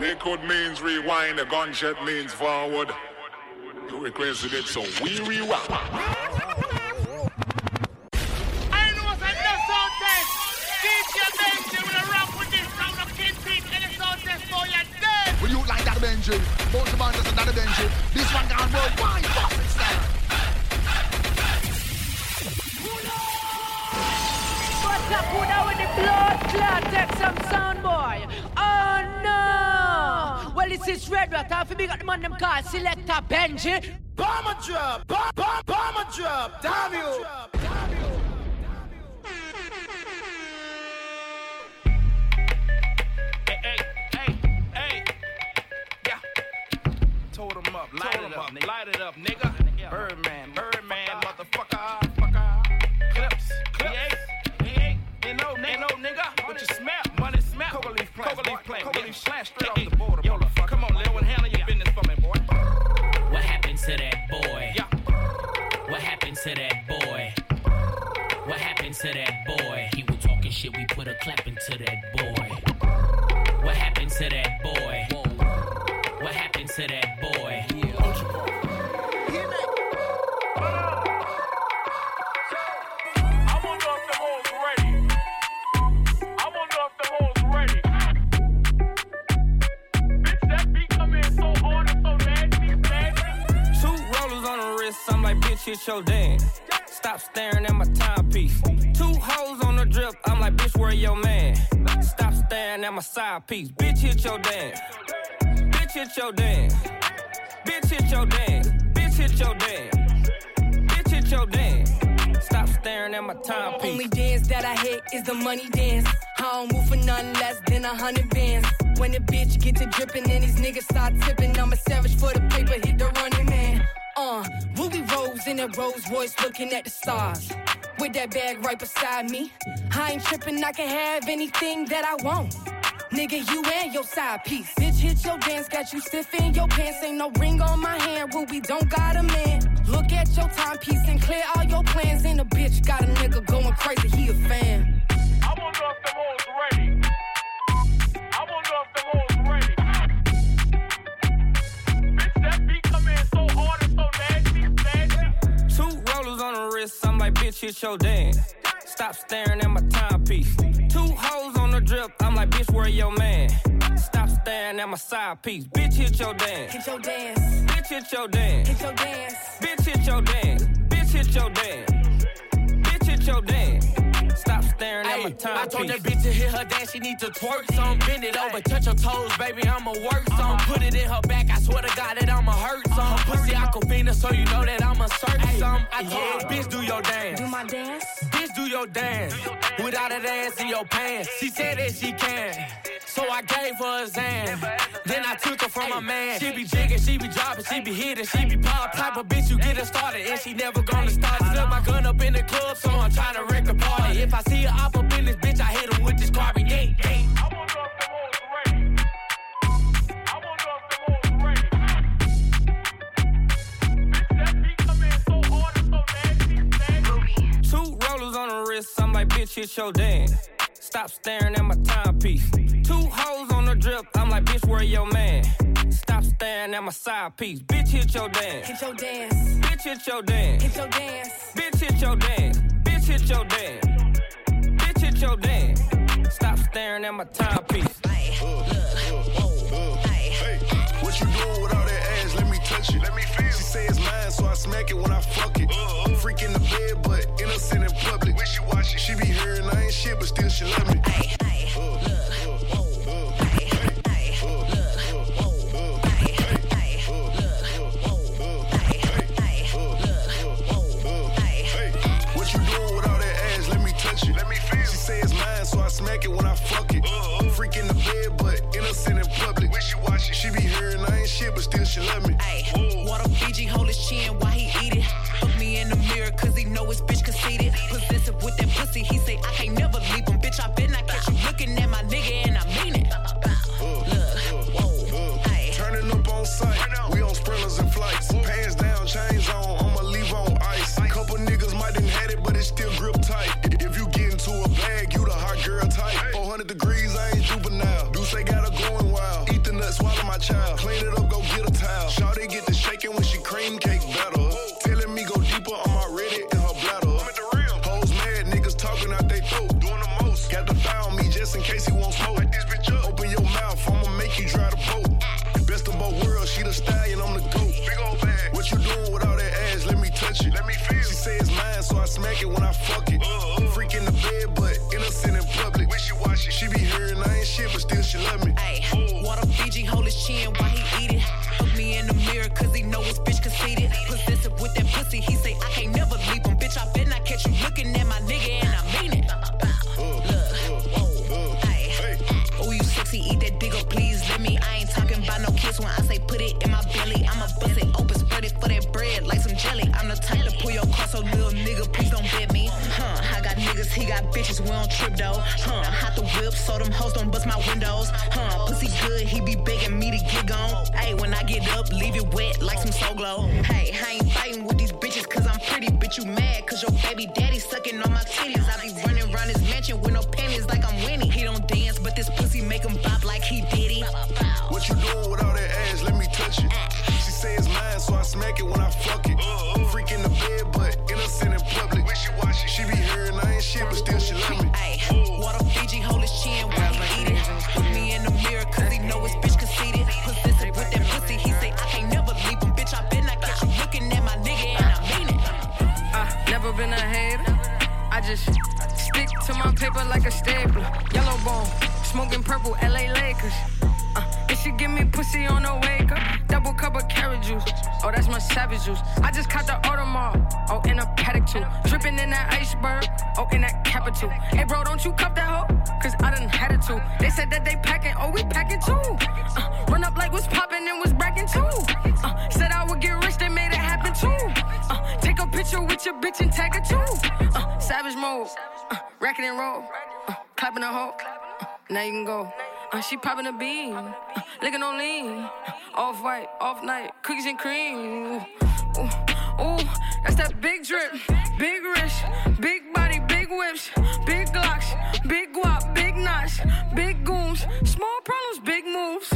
Liquid means rewind, a gunshot means forward. You requested it, so we rewind. I know what's a sound test. DJ Benji. Both the man just another Benji. This one gone worldwide. Bust it style. What's up, who now with the blood clot? Take some sound, boy. Oh no! Well, this is Red Rat. Half big at the man them call Selector Benji. Bomber drop, bomb, bomb, bomber drop, damn you. Light it up, nigga. Light it up, nigga. Birdman, Birdman, motherfucker. Ain't, you know, nigga. know, nigga. What you smell? Money smell. Coca leaf plant. Coca leaf plant. Coca leaf plant straight off the border. Yo, come on, Lil, and handle your business for me, boy. What happened to that boy? Yeah. What happened to that boy? What happened to that boy? He was talking shit, we put a clap into that boy. What happened to that boy? Hit your dance. Stop staring at my timepiece. Two hoes on the drip, I'm like, bitch, where your man? Stop staring at my side piece. Bitch, hit your dance. Bitch, hit your dance. Bitch, hit your dance. Bitch, hit your dance. Bitch, hit your dance. Stop staring at my timepiece. Only dance that I hit is the money dance. I don't move for nothing less than a hundred bands. When the bitch get to dripping and these niggas start tipping, I'm a savage for the paper, hit the running man. Uh, Ruby Rose in a Rolls Royce looking at the stars. With that bag right beside me. I ain't tripping, I can have anything that I want. Nigga, you and your side piece. Bitch, hit your dance, got you stiff in your pants. Ain't no ring on my hand, Ruby don't got a man. Look at your timepiece and clear all your plans. And a bitch got a nigga going crazy, he a fan. I wonder if the ready. Wrist, I'm like, bitch, hit your dance. Stop staring at my timepiece. Two hoes on the drip, I'm like, bitch, where your man? Stop staring at my side piece. Bitch, hit your dance. Hit your dance. Bitch, hit your dance. Hit your dance. Bitch, hit your dance. Bitch, hit your dance. Bitch, hit your dance. Stop staring at my timepiece. I told that bitch to hit her dance, she need to twerk some. Bend it over, touch her toes, baby, I'ma work some. Uh-huh. Put it in her back, I swear to God that I'ma hurt some. Uh-huh. Pussy Aquafina, so you know that I'ma search some. I told her, bitch, do your dance. Do my dance. Do your dance. Without a dance in your pants. She said that she can. So I gave her a Zan. Then I took her from my man. She be jigging, she be dropping, she be hitting, she be pop. Type of bitch you get her started, and she never gonna start. Slip my gun up in the club, so I'm trying to wreck the party. If I see her op up in this bitch, I hit her with this carbon. Yeah, yeah. Wrist, I'm like, bitch, hit your dance. Stop staring at my timepiece. Two hoes on the drip, I'm like, bitch, where your man? Stop staring at my side piece. Bitch, hit your dance. Hit your dance. Bitch, hit your dance. Hit your dance. Bitch, hit your dance. Bitch, hit your dance. Bitch, hit your dance. Stop staring at my timepiece. Hey, what you doing with all that ass? Let me touch it. Let me feel. She say it's mine, so I smack it when I fuck it. Freak in the bed, but innocent in public. When she watch it, she be hearing I ain't shit, but still she love me. What you doing with all that ass? Let me touch it. Let me feel. She say it's mine, so I smack it when I fuck it. Freak in the bed, but innocent in public. She be hearing I ain't shit, but still she love me. Water Fiji hold his chin while he eat it. Look me in the mirror cause he know his bitch conceited. Possessive with that pussy, he say I can't she popping a bean, uh, licking on lean, off white, off night, cookies and cream. Ooh, ooh, that's that big drip, big wrist, big body, big whips, big glocks, big guap, big knots, big goons, small problems, big moves.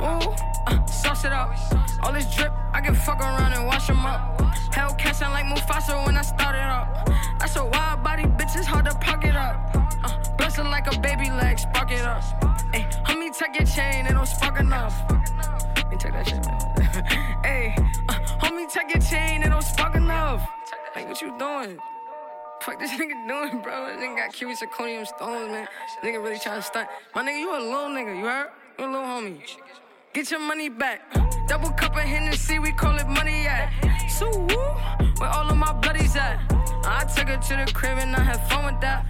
Ooh, uh, sauce it up. All this drip, I can fuck around and wash them up. Hellcat sound like Mufasa when I started up. That's a wild body, bitch, it's hard to pocket up. Uh, like a baby leg, spark it up. Tuck your chain, it don't spark enough. Me take that shit, man. Hey, uh, homie, tuck your chain, it don't spark enough. Like, what you doing? Fuck this nigga doing, bro? This nigga got cubic zirconium stones, man. Nigga really trying to stunt. My nigga, you a little nigga, you heard? You a little homie. Get your money back. Double cup of Hennessy, we call it money at. So woo, where all of my bloodies at? I took her to the crib and I had fun with that.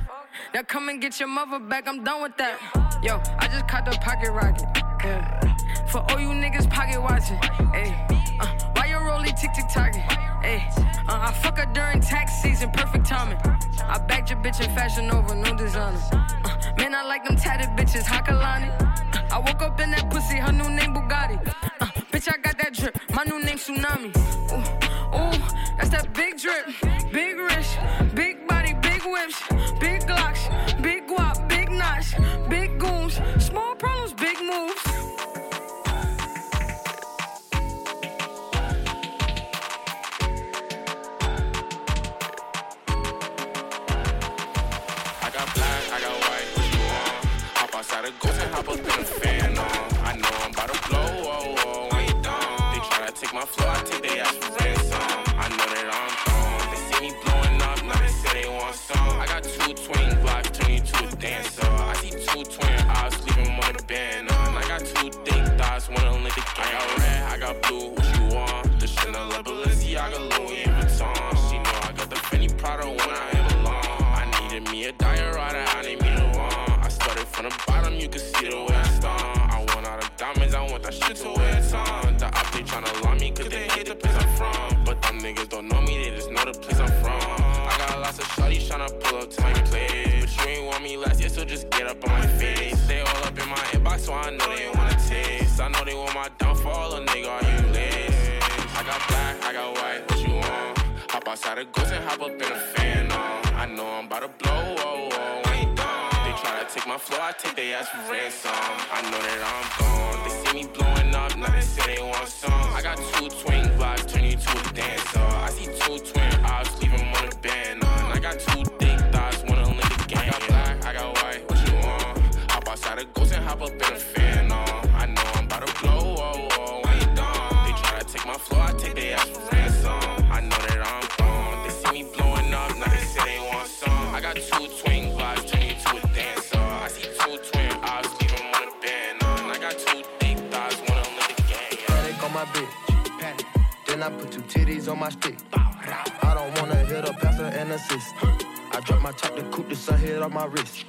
Now come and get your mother back, I'm done with that. Yo, I just caught the pocket rocket. Yeah. For all you niggas pocket watching. Hey, uh, why your rollie tick tick tocking? Hey, uh, I fuck her during tax season, perfect timing. I bagged your bitch in fashion over, no designer. Uh, man, I like them tatted bitches, Kehlani. Uh, I woke up in that pussy, her new name Bugatti. Uh, bitch, I got that drip, my new name Tsunami. Ooh, ooh, that's that big drip, a nigga, are you lit? I got black, I got white, what you want? Hop outside a ghost and hop up in a fan on. I know I'm about to blow, oh, oh, you done. They tryna take my flow, I take their ass for ransom. I know that I'm gone. They see me blowing up, now they say they want some. I got two twin blocks, turn you to a dancer. I see my stick. I don't wanna hit a passer and assist. I drop my top to coupe, the sun hit on my wrist.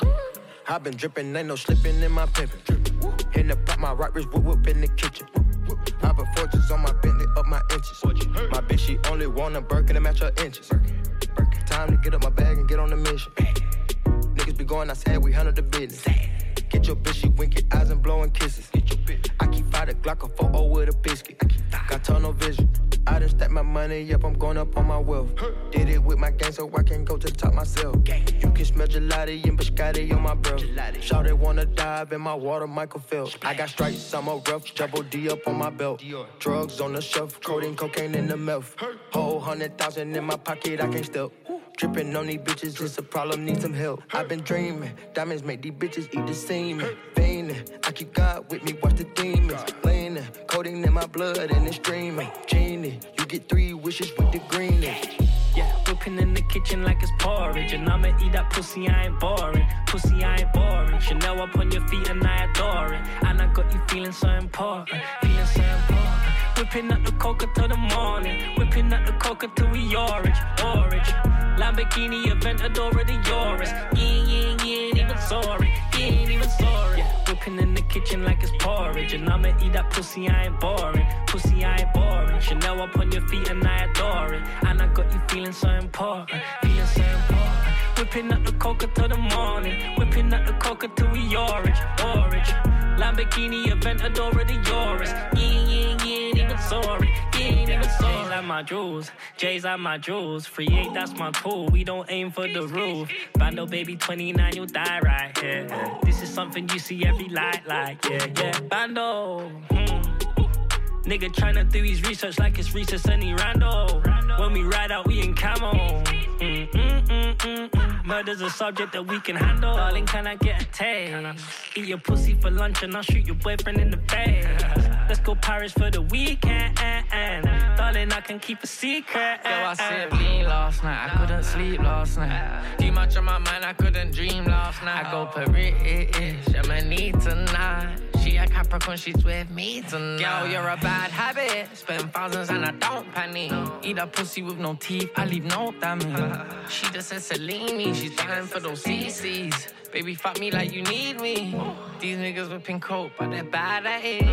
i been dripping, ain't no slipping in my pimpin'. In the pot, my right wrist whoop whoop in the kitchen. I put fortunes on my Bentley up my inches. My bitch, she only want a Birkin to match her inches. Time to get up my bag and get on the mission. Niggas be going outside, we handle the business. Get your bitch, she winking eyes and blowing kisses. I keep the Glock a 4 with a biscuit. Got tunnel vision. I done stack my money up, I'm going up on my wealth. Did it with my gang, so I can go to the top myself. You can smell gelati and biscotti on my breath. Shout they wanna dive in my water, Michael Phelps. I got stripes, I'm a rough, double D up on my belt. Drugs on the shelf, codeine, cocaine in the mouth. Whole hundred thousand in my pocket, I can't step. Dripping on these bitches, it's a problem, need some help. I've been dreaming, diamonds make these bitches eat the semen. Veining, I keep God with me, watch the demons. Codeine in my blood and it's streaming. Genie, you get three wishes with the greenest. Yeah, whipping in the kitchen like it's porridge. And I'ma eat that pussy, I ain't boring. Pussy, I ain't boring. Chanel up on your feet and I adore it. And I got you feeling so important. Feeling so important. Whipping up the coca till the morning. Whipping up the coca till we orange, orange. Lamborghini Aventador the Yoris. Yeah, yeah, yeah, even sorry. Ain't even sorry. Whipping in the kitchen like it's porridge. And I'ma eat that pussy, I ain't boring. Pussy, I ain't boring. Chanel up on your feet and I adore it. And I got you feeling so important. Feeling so important. Whipping up the coca till the morning. Whipping up the coca till we orange, orange. Lamborghini Aventador the Yoris. Yeah, yeah, yeah, ain't even sorry. Ain't even sorry. J's like my jewels. J's like my jewels. Free eight, that's my tool. We don't aim for the roof. Bando baby 29, you'll die right here. This is something you see every light, like, yeah, yeah. Bando. hmm. Nigga tryna do his research like it's research any rando. When we ride out, we in camo. Mm, mm, mm, mm, mm. Murder's a subject that we can handle. Darling, can I get a taste? Eat your pussy for lunch and I'll shoot your boyfriend in the face. Let's go Paris for the weekend. Darling, I can keep a secret. Yo, I said lean last night. I couldn't sleep last night. Too much on my mind, I couldn't dream last night. I go Paris, I'ma need tonight. She a Capricorn, she's with me tonight. Girl, you're a bad habit. Spend thousands and I don't panic. Eat a pussy with no teeth, I leave no damage. she just said Celine, she's dying for those CCs. Baby, fuck me like you need me. These niggas whipping coke, but they're bad at it.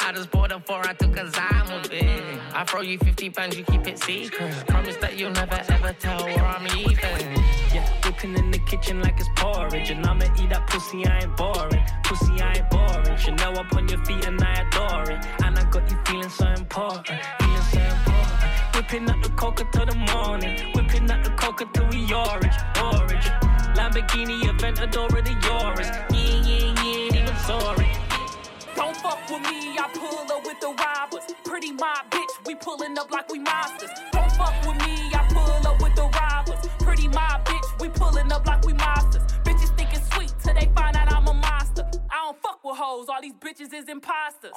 I just bought them for I took a Zime with it. I throw you 50 pounds, you keep it secret. Promise that you'll never ever tell where I'm leaving. Yeah, whipping in the kitchen like it's porridge. And I'ma eat that pussy, I ain't boring. Pussy, I ain't boring. Chanel up on your feet and I adore it. And I got you feeling so important. Feeling so important. Whipping up the coca till the morning. Whipping up the coca till we orange, orange. Lamborghini Aventador the Yoris. Yeah, yeah, yeah, even sorry. Don't fuck with me, I pull up with the robbers. Pretty mob bitch, we pulling up like we monsters. Don't fuck with me, I pull up with the robbers. Pretty mob bitch, we pulling up like we monsters. With hoes, all these bitches is imposters.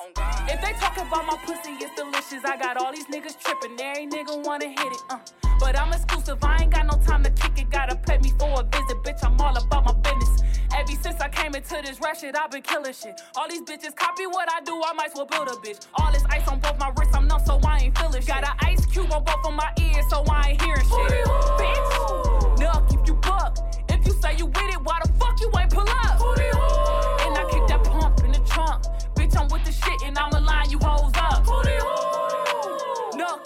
If they talk about my pussy, it's delicious. I got all these niggas tripping, every nigga wanna hit it. Uh. But I'm exclusive, I ain't got no time to kick it. Gotta pay me for a visit, bitch. I'm all about my business. Ever since I came into this rap shit, I've been killing shit. All these bitches copy what I do, I might as well build a bitch. All this ice on both my wrists, I'm numb, so I ain't feeling shit. Got an ice cube on both of my ears, so I ain't hearing shit. Bitch, nuck if you buck. If you say you with it, why the fuck you ain't pull up?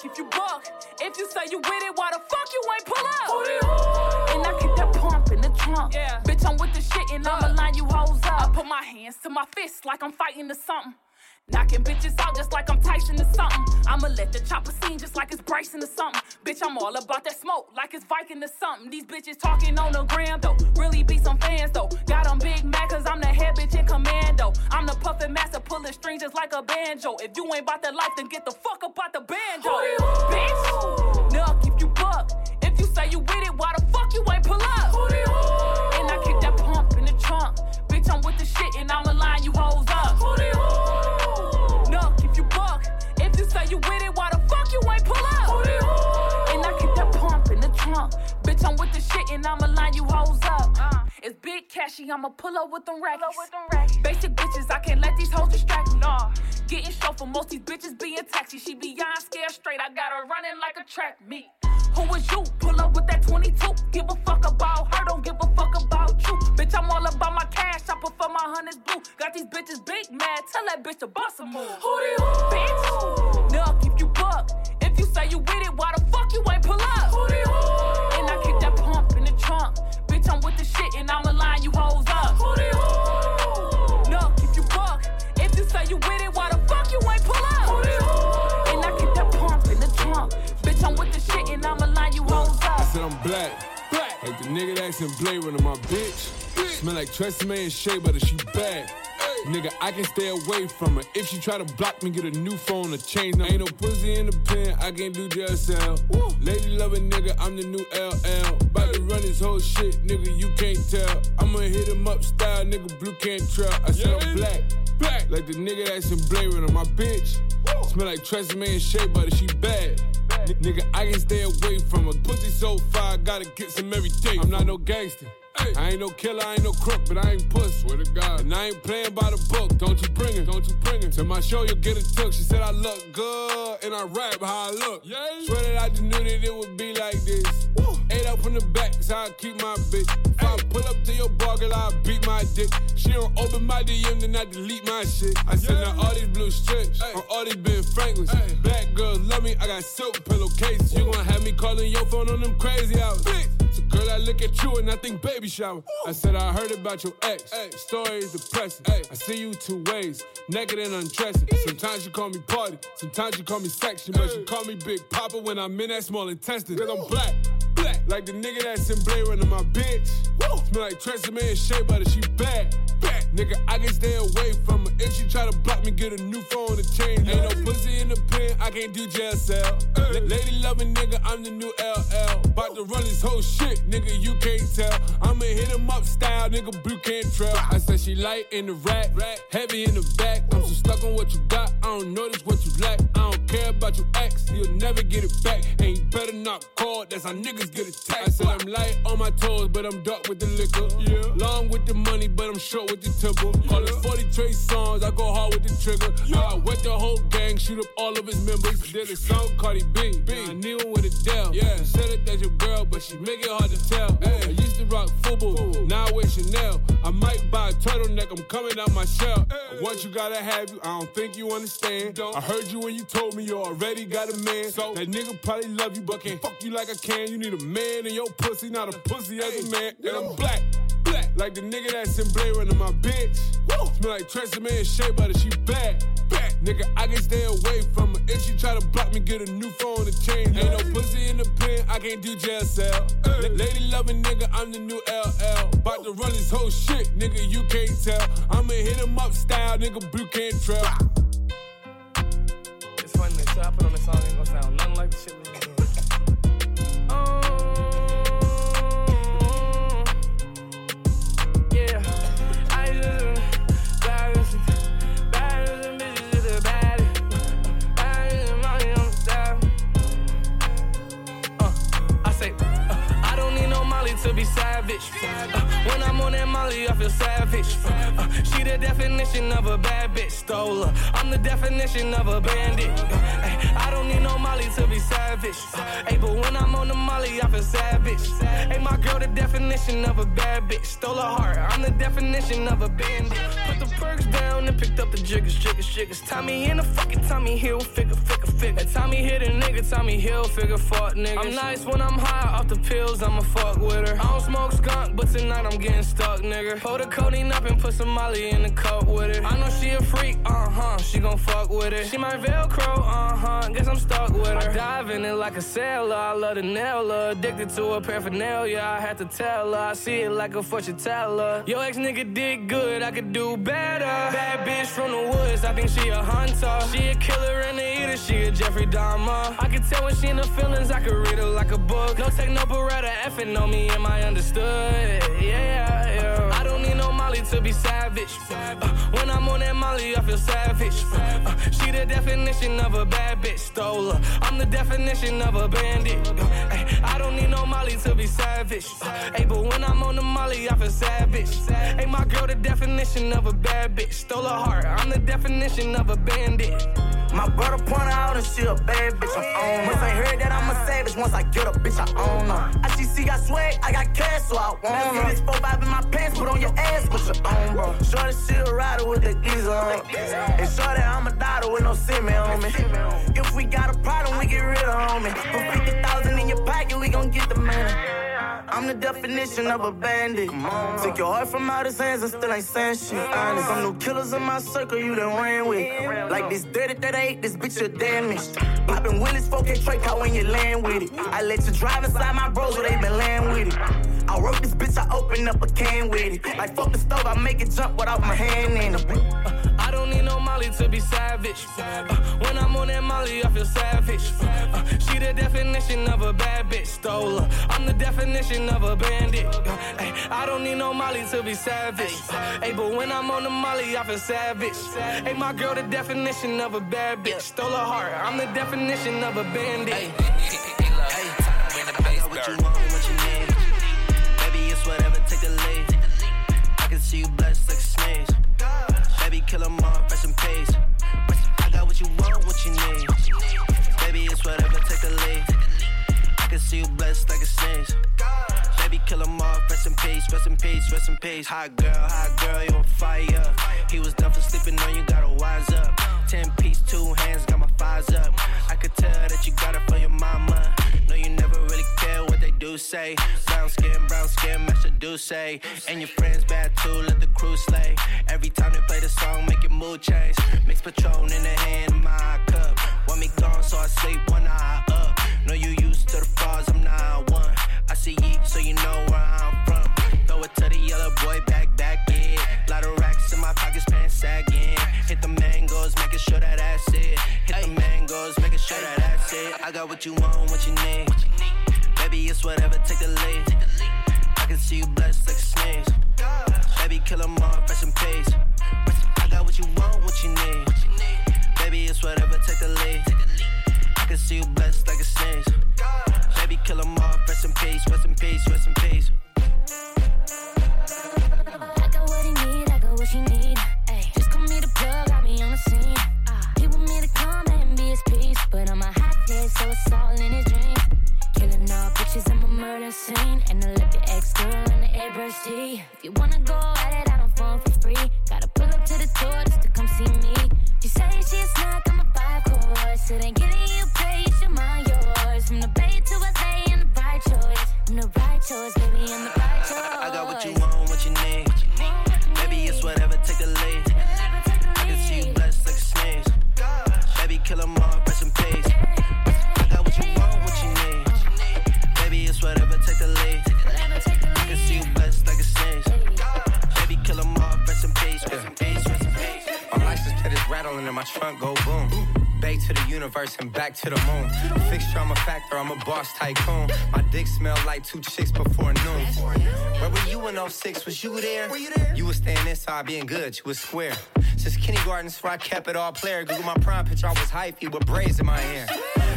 If you buck. If you say you with it, why the fuck you ain't pull up? And I kick that pump in the trunk. Bitch, I'm with the shit, and I'ma line you hoes up. I put my hands to my fists like I'm fighting to something. Knocking bitches out just like I'm Tyson or something. I'ma let the chopper scene just like it's Bryson or something. Bitch, I'm all about that smoke like it's Viking or something. These bitches talking on the gram though. Really be some fans though. Got on Big Mac cause I'm the head bitch in commando. I'm the puffin' master pulling strings just like a banjo. If you ain't about that life, then get the fuck up out the banjo. Bitch, nuck if you buck. If you say you with it, why the fuck you ain't pull up? And I kick that pump in the trunk. Bitch, I'm with the shit and I'ma line you hoes up. Nuck you with it, why the fuck you ain't pull up? And I kick that pump in the trunk. Bitch, I'm with the shit and I'ma line you hoes up. It's big cashy, I'ma pull up with them racks. Basic bitches, I can't let these hoes distract me. Nah. Getting show for most these bitches being taxi. She beyond scared straight. I got her running like a track meet. Who is you? Pull up with that 22. Give a fuck about her, don't give a fuck about. Bitch, I'm all about my cash. I prefer my hundreds blue. Got these bitches big mad. Tell that bitch to bust a move. Who the Bitch, nuck if you buck. If you say you with it, why the fuck you ain't pull up? And I kick that pump in the trunk. Bitch, I'm with the shit and I'ma line line you hoes up. Hooty hoo. No, if you buck, if you say you with it, why the fuck you ain't pull up? And I get that pump in the trunk. Bitch, I'm with the shit and I'ma line you hoes up. I said I'm black. Like the nigga that asking Blade Runner, my bitch. Smell like Tresemme and Shea Butter, she bad. Nigga, I can stay away from her. If she try to block me, get a new phone or change. No, ain't no pussy in the pen, I can't do JSL. Lady loving nigga, I'm the new LL. About to run this whole shit, nigga, you can't tell. I'ma hit him up style, nigga, blue can't trail. I said I'm black. Black. Like the nigga that's in Blade Runner, my bitch. Smell like Tresemme and Shea Butter, she bad. N- nigga, I can stay away from her. Pussy so fire, gotta get some every day. I'm not no gangster. I ain't no killer, I ain't no crook, but I ain't puss. Swear to God. And I ain't playing by the book. Don't you bring it, don't you bring it. To my show, you'll get a took. She said I look good, and I rap how I look. Swear that I just knew that it would be like this. Eight up from the back, so I keep my bitch. If I pull up to your bar, girl, I beat my dick. She don't open my DM, then I delete my shit. I send her all these blue strips, on all these Ben Franklins. Black girls love me, I got silk pillowcases. You gon' have me calling your phone on them crazy hours. So girl, I look at you and I think baby shower. I said I heard about your ex. Story is depressing. I see you two ways, naked and undressing. Sometimes you call me party, sometimes you call me section, but you call me Big Papa when I'm in that small intestine. Cause I'm black, black, like the nigga that's in Blade Runner, my bitch. Smell like Tresemme and Shea Butter, she bad. Bad. Nigga, I can stay away from her. If she try to block me, get a new phone to change. Ain't no pussy in the pen, I can't do jail cell. La- Lady loving nigga, I'm the new LL. About to run this whole shit, nigga, you can't tell. I'ma hit him up style, nigga, blue can't trail. I said she light in the rack, heavy in the back. I'm so stuck on what you got, I don't notice what you lack. I don't care about your ex, you'll never get it back. And you better not call, that's how niggas get attacked. I said I'm light on my toes, but I'm dark with the liquor. Yeah. Long with the money, but I'm short with the temple. Call it 40 Trey songs, I go hard with the trigger. I wet the whole gang, shoot up all of his members. Did a song, Cardi B. B. I knew him with Adele. Yeah. You said it that's your girl, but she make it hard to tell. I used to rock FUBU, now I wear Chanel. I might buy a turtleneck, I'm coming out my shell. Once you gotta have you, I don't think you understand. I heard you when you told me you already got a man. So that nigga probably love you, but can't fuck you like I can. You need a man in your pussy, not a pussy as a man. And I'm black. Like the nigga that's in Blade Runner, my bitch. Smell like Tresemme and Shea Butter, she bad. Bad. Nigga, I can stay away from her. If she try to block me, get a new phone to change. Ain't no pussy in the pen, I can't do jail cell. La- Lady loving nigga, I'm the new LL. About to run this whole shit, nigga, you can't tell. I'ma hit him up style, nigga, blue can't trail. It's funny shit I put on this song ain't gonna sound nothing like the shit we savage. When I'm on that Molly, I feel savage. Uh, she the definition of a bad bitch. Stole her. I'm the definition of a bandit. Uh, I don't need no Molly to be savage. Uh, hey, but when I'm on the Molly, I feel savage. Hey, my girl, the definition of a bad bitch. Stole her heart. I'm the definition of a bandit. Put the perks down and picked up the jiggers, jiggers, jiggers. Tommy in the fucking Tommy Hilfiger, figure, figure. Tommy hit a nigga, Tommy Hilfiger, fuck niggas. I'm nice when I'm high off the pills, I'ma fuck with her. I don't smoke skunk, but tonight I'm getting stuck, nigga. Pour the codeine up and put some Molly in the cup with it. I know she a freak, uh huh. She gon' fuck with it. She my Velcro, uh huh. Guess I'm stuck with her. I dive in it like a sailor. I love the nail. Addicted to her paraphernalia. I had to tell her. I see it like a fortune teller. Yo, ex nigga did good. I could do better. Bad bitch from the woods. I think she a hunter. She a killer and a eater. She a Jeffrey Dahmer. I can tell when she in the feelings. I could read her like a book. No take no beretta. Effing on me. Am I understood? Yeah, yeah. I don't need no Molly to be savage. Uh, when I'm on that Molly, I feel savage. Uh, she the definition of a bad bitch. Stole her. I'm the definition of a bandit. Uh, I don't need no Molly to be savage. Uh, hey, but when I'm on the Molly, I feel savage. Hey, my girl, the definition of a bad bitch. Stole her heart. I'm the definition of a bandit. My brother point out and she a bad bitch. I'm on. Once I heard that I'm a savage, once I get a bitch, I own her. I see, see, got swag, I got cash, so I want her. This 4 5 in my pants, put on your ass, put your own, bro. Shorty, she a rider with the geezer on. And shorty, I'm a daughter with no semen on me. If we got a problem, we get rid of homie. Put 50,000 in your pocket, we gon' get the money. I'm I'm the definition of a bandit. Took your heart from out his hands and still ain't saying shit. Honest, some new killers in my circle you done ran with. Like this dirty that ain't this bitch you damaged. Popping Willis, 4K Trey car when you land with it. I let you drive inside my bros where they been land with it. I wrote this bitch, I open up a can with it. Like fuck the stove, I make it jump without my hand in it. I don't need no Molly to be savage. Uh, when I'm on that Molly, I feel savage. Uh, she the definition of a bad bitch, stole her. I'm the definition of a bandit. Uh, ay, I don't need no Molly to be savage. Hey, but when I'm on the Molly, I feel savage. Hey, my girl, the definition of a bad bitch, stole her heart. I'm the definition of a bandit. Hey, what you want, what you need. Baby, it's whatever, take the lead. I can see you blessed like a sneeze. Baby, kill 'em all, rest in peace. I got what you want, what you need. Baby, it's whatever, take the lead. Can see you blessed like a sneeze. Baby, kill 'em all, rest in peace, rest in peace, rest in peace. Hot girl, hot girl, you on fire. He was done for sleeping on you, gotta wise up. Ten piece, two hands, got my thighs up. I could tell that you got it for your mama. No, you never really care what they do say. Brown skin, brown skin, match the do say. And your friends bad too, let the crew slay. Every time they play the song, make your mood change. Mix Patron in the hand of my cup. Want me gone, so I sleep one eye up. No, you used to the frauds, I'm not one. I see ye, so you know where I'm from. Throw it to the yellow boy, back, back it. Lot of racks in my pockets, pants sagging. Hit the mangoes, making sure that that's it. Hit the mangoes, making sure that that's it. I got what you want, what you need. Baby, it's whatever, take the lead. I can see you blessed like a sneeze. Baby, kill 'em all, rest in peace. I got what you want, what you need. Baby, it's whatever, take the lead. Can see you blessed like a sneeze. Baby, kill 'em all, rest in peace, rest in peace, rest in peace. I got what he need, I got what she need. To the moon. Fixture, I'm a factor, I'm a boss tycoon. My dick smell like two chicks before noon. Where were you 06? Was you there? You was staying inside being good, you was square. Since kindergarten, so I kept it all player. Google my prime picture, I was hyphy with braids in my hair.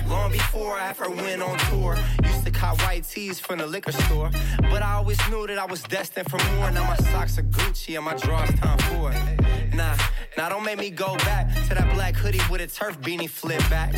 Long before I ever went on tour, used to cop white tees from the liquor store. But I always knew that I was destined for more. Now my socks are Gucci and my drawers time for it. Nah, nah, don't make me go back to that black hoodie with a turf beanie flip back.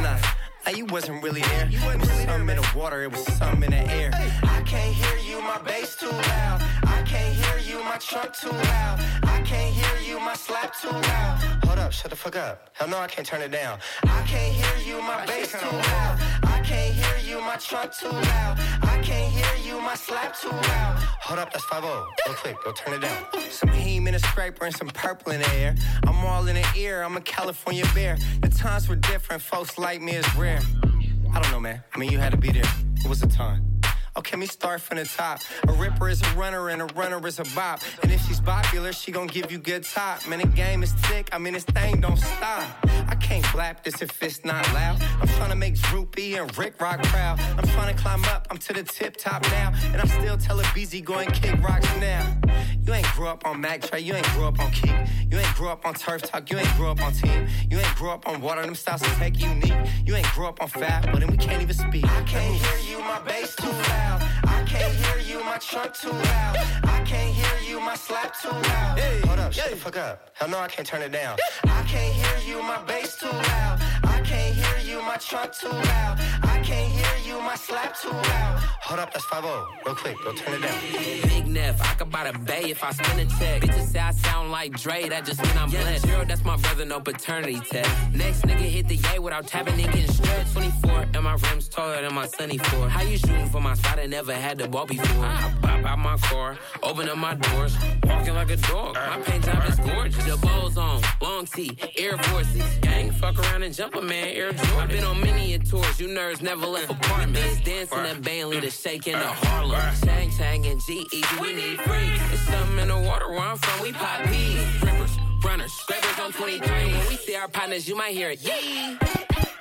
Nah. Nah, you wasn't really there. You wasn't really something in the water, it was something in the air. I can't hear you, my bass too loud. I can't hear you, my trunk too loud. I can't hear you, my slap too loud. Hold up, shut the fuck up. Hell no, I can't turn it down. I can't hear you, my bass too loud. I can't hear you, my truck too loud. I can't hear you, my slap too loud. Hold up, that's 5 Go quick, go turn it down. Some heme in a scraper and some purple in the air. I'm all in the ear, I'm a California bear. The times were different, folks like me is rare. I don't know, man. I mean, you had to be there. It was a time. Okay, me start from the top. A ripper is a runner and a runner is a bop. And if she's popular, she gon' give you good top. Man, the game is thick. I mean, this thing don't stop. I can't blap this if it's not loud. I'm trying to make Droop-E and Rick Rock proud. I'm trying to climb up. I'm to the tip top now. And I'm still telling BZ go and kick rocks now. You ain't grew up on Mac Dre. You ain't grew up on Keak. You ain't grew up on Turf Talk. You ain't grew up on Team. You ain't grew up on Water. Them styles to take unique. You ain't grew up on Fat, but then we can't even speak. I can't hear you. My bass too loud. I can't hear you, my trunk too loud. I can't hear you, my slap too loud. Hey, Hold up, shut the fuck up. Hell no, I can't turn it down. I can't hear you, my bass too loud. I can't hear you, my trunk too loud. I can't hear you, my slap too loud. Hold up, that's 5 Real quick, go turn it down. Big Neff, I could buy the bay if I spin a check. Bitches say I sound like Dre, that just mean I'm blessed. Girl, that's my brother, no paternity test. Next nigga hit the yay without tapping and getting stretched. 24, and my rims taller than my sunny four. How you shooting for my side? I never had the ball before. I pop out my car, open up my doors, walking like a dog. My paint job is gorgeous. The bows on, long tee, Air Forces. Gang, fuck around and jump a man, Air Jordan. I've been on many a tours, you nerds never left apartments. Dancing at Bailey, the shaking the Harlem. Chang Chang and G.E. We need freaks. It's something in the water where I'm from, we pop peas. Rippers, runners, scrapers on 23. When we see our partners, you might hear it. Yee!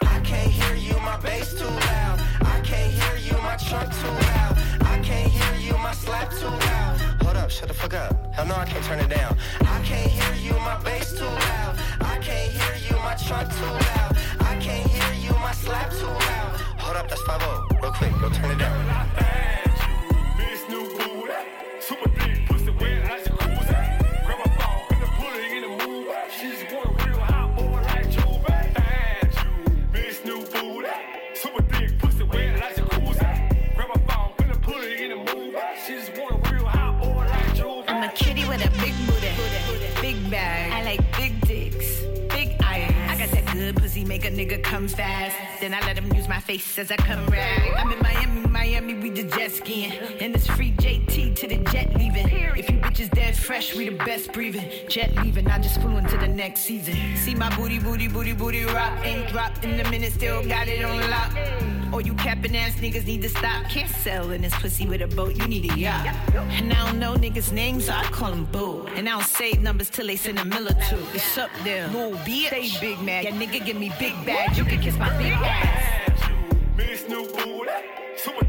I can't hear you, my bass too loud. I can't hear you, my trunk too loud. I can't hear you, my slap too loud. Hold up, shut the fuck up. Hell no, I can't turn it down. I can't hear you, my bass too loud. I can't hear you, my trunk too loud. I can't hear you, my slap too loud. Hold up, that's 5 Real quick, go turn it down. Nigga come fast. Then I let him use my face as I come rag. I'm in Miami, Miami, we the jet skiing. And it's free JT to the jet leaving. If you bitches dead fresh, we the best breathing. Jet leaving, I just flew into the next season. See my booty, booty, booty, booty rock. Ain't dropped in a minute, still got it on lock. Or you capping ass niggas need to stop. Can't sell in this pussy with a boat, you need a yacht. And I don't know niggas' names, so I call them boo. And I don't save numbers till they send a mill or two. It's up there, little bitch. Stay big mad. Yeah, nigga give me big bags. You can kiss my big ass. Miss new booty, super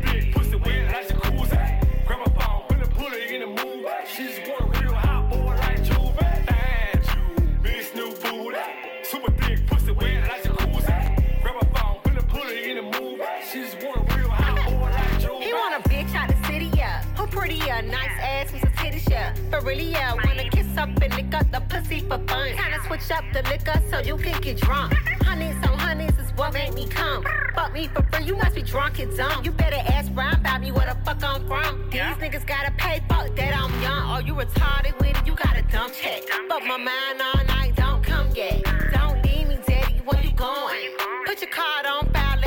But really, yeah. Wanna kiss up and lick up the pussy for fun. Kinda switch up the liquor so you can get drunk. Honeys on honeys is what made me come. Fuck me for free, you must be drunk and dumb. You better ask Brian about me where the fuck I'm from. These niggas gotta pay, fuck that I'm young. Or you retarded with it, you got a dumb check. Fuck my mind all night, don't come yet. Don't leave me, daddy, where you going? Put your card on file,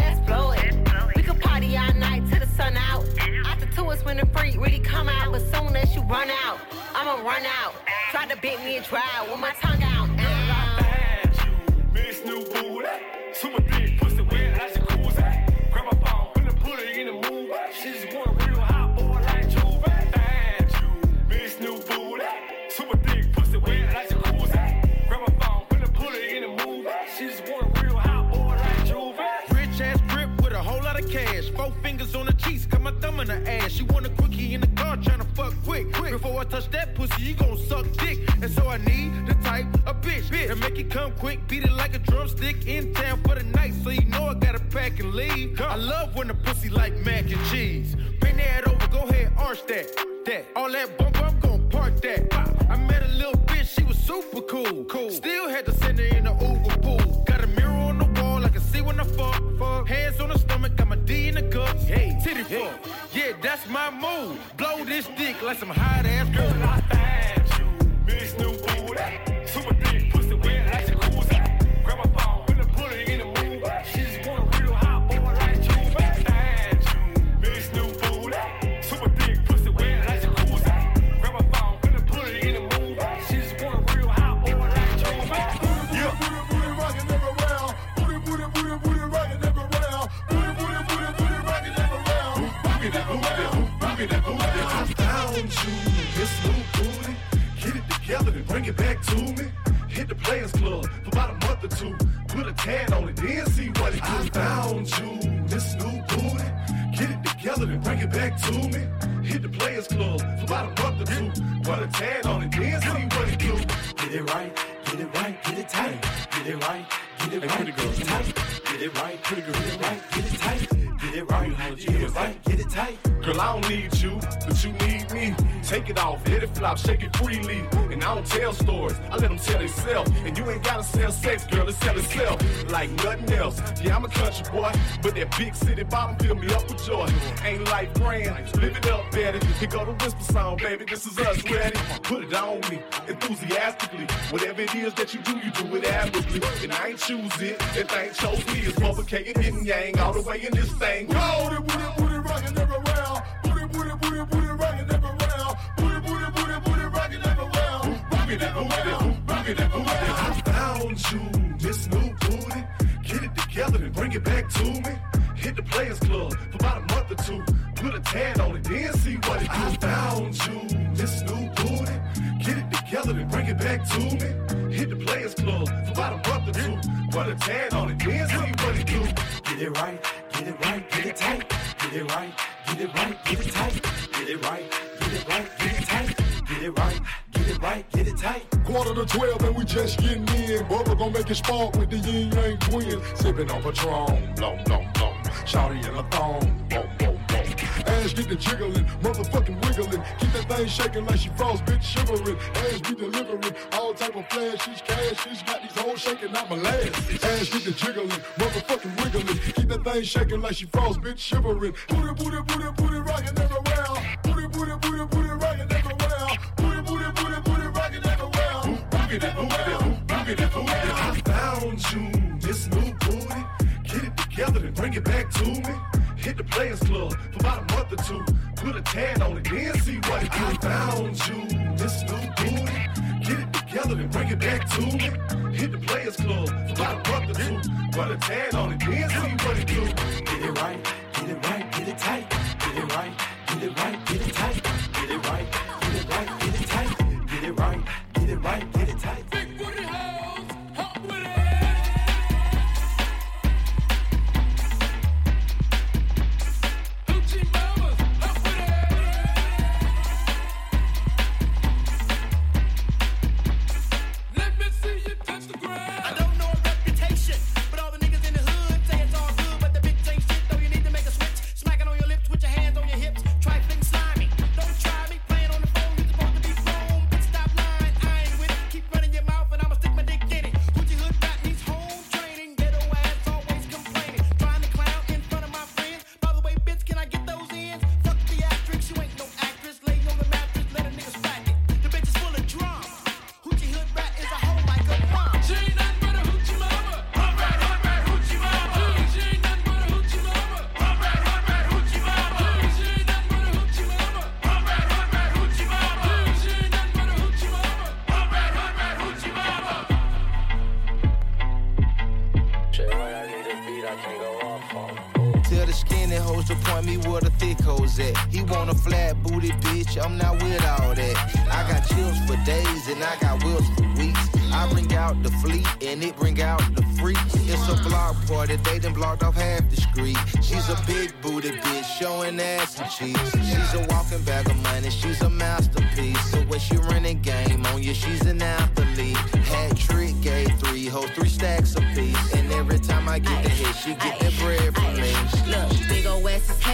The freak really come out. But soon as you run out, I'ma run out. Try to bit me and try with my tongue out. Girl, I you, Miss new booty, super thick, thumb in her ass. She want a quickie in the car, tryna fuck quick, quick. Before I touch that pussy, you gon' suck dick. And so I need the type of bitch, bitch. And make it come quick, beat it like a drumstick in town for the night. So you know I gotta pack and leave. I love when the pussy like mac and cheese. Bring that over, go ahead, arch that. That all that bump, I'm gon' park that. I met a little bitch, she was super cool. Cool. Still had to send her in the Uber pool. Can when I fuck. fuck. Hands on the stomach, got my D in the guts. Hey, titty fuck. Yeah, that's my move. Blow this dick like some hot ass girl. I you, Miss new booty, bring it back to me. Hit the Players Club for about a month or two. Put a tan on it, then see what it do. I found you, this new booty. Get it together and bring it back to me. Hit the Players Club for about a month or two. Put a tan on it, then see what it do. Get it right, get it right, get it tight. Get it right, get it right, get it tight. Get it right, pretty girl, get it right, get it tight. Get it right, get it right, get it tight. Girl, I don't need you, but you need me. Take it off, hit it flop, shake it freely. And I don't tell stories, I let them tell themselves. And you ain't gotta sell sex, girl, it sell itself. Like nothing else. Yeah, I'm a country boy, but that big city bottom fill me up with joy. Ain't life grand, live it up, Betty. Here go the whisper song, baby, this is us ready. Put it on me, enthusiastically. Whatever it is that you do, you do it admirably. And I ain't choose it, that thing chose me. It's K and Yang all the way in this thing. Booty, booty, booty, rockin' everywhere. Booty, booty, booty, booty, rockin' everywhere. Booty, booty, booty, booty, rockin' everywhere. Booty, that booty, booty, that booty. I found you, this new booty. Get it together and bring it back to me. Hit the Players Club for about a month or two. Put a tan on it, then see what it do. I found you, this new booty. Get it together and bring it back to me. Hit the Players Club for about a month or two. Put a tan on it, then see what it do. Get it right, get it right, get it tight. Get it right, get it right, get it tight. Get it right, get it right, get it tight. Get it right, get it right, get it tight. Quarter to twelve and we just getting in. Bubba gon' make it spark with the Ying Yang Twins. Sipping on Patron, blom, blom, blom. Shawty in a thong, boom. Ass get the jiggling, motherfucking wiggling. Keep that thing shaking like she frost, bitch shivering. Ass be delivering all type of flashes, cashes. Got these hoes shaking out my last. Ass get the jiggling, motherfucking wiggling. Keep that thing shaking like she frost, bitch shivering. Booty, booty, booty, booty, rocking everywhere. Booty, booty, booty, booty, rocking everywhere. Booty, booty, booty, booty, rocking everywhere. Boogie that booty, boogie that booty. I found you, this new booty. Get it together and bring it back to me. Hit the Players Club for about a month or two. Put a tan on it, then see what it do. I found you, this new booty. Get it together and bring it back to me. Hit the Players Club for about a month or two. Put a tan on it, then see what it do. Get it right, get it right, get it tight. Get it right, get it right, get it tight. Get it right, get it right, get it tight. Get it right, get it right, get it tight.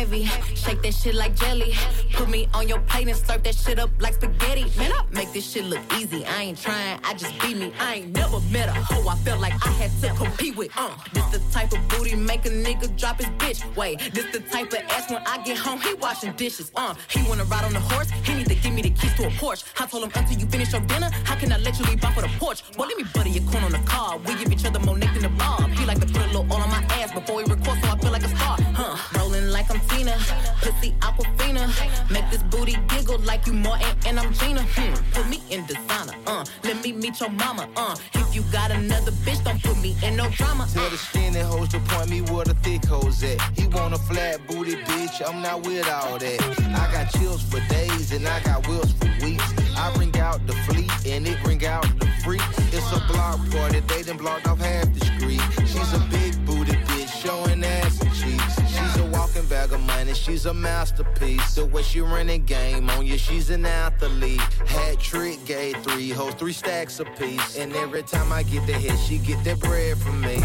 Heavy. Shake that shit like jelly. Put me on your plate and slurp that shit up like spaghetti. Man, I make this shit look easy. I ain't trying, I just be me. I ain't never met a hoe I felt like I had to compete with. Uh, this the type of booty make a nigga drop his bitch. Wait, this the type of ass when I get home, he washing dishes. Uh, he wanna ride on the horse, he need to give me the keys to a Porsche. I told him until you finish your dinner, how can I let you leave off of the porch? Well, let me butter your corn on the car. We give each other more neck than the bob. He like to put a little all on my ass before we record, so I feel like a star. Huh? Rolling like I'm Tina, pussy Aquafina. Make this booty giggle like you Martin and I'm Gina. Hmm. Put me in designer. Uh, let me meet your mama. Uh, if you got another bitch, don't put me in no drama. Tell the skinny hoes to point me where the thick hoes at. He want a flat booty bitch, I'm not with all that. I got chills for days and I got wills for weeks. I bring out the fleet and it bring out the freak. It's a block party, they done blocked off half the street. She's a big booty bitch, showing cheeks. Bag of money, she's a masterpiece. The way she running game on you, she's an athlete. Hat trick, gave three hoes, three stacks apiece. And every time I get the hit, she get that bread from me.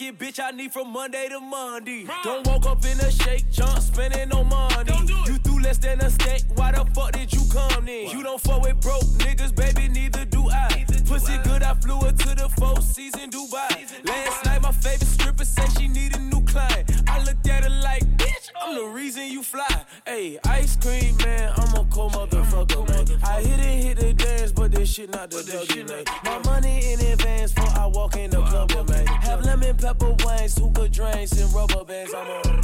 Bitch, I need from Monday to Monday. Don't woke up in a shake, jump, spending no money. You threw less than a steak, why the fuck did you come in? You don't fuck with broke niggas, baby, neither do I. Pussy good, I flew her to the four season Dubai. Last night, my favorite stripper said she need a new client. I looked at her like, bitch, I'm the reason you fly. Hey, ice cream, man, I'm a cold motherfucker, man. I hit it, hit the dance, but this shit not the Dougie, man. Pepper wings, hookah drinks, and rubber bands. I'm a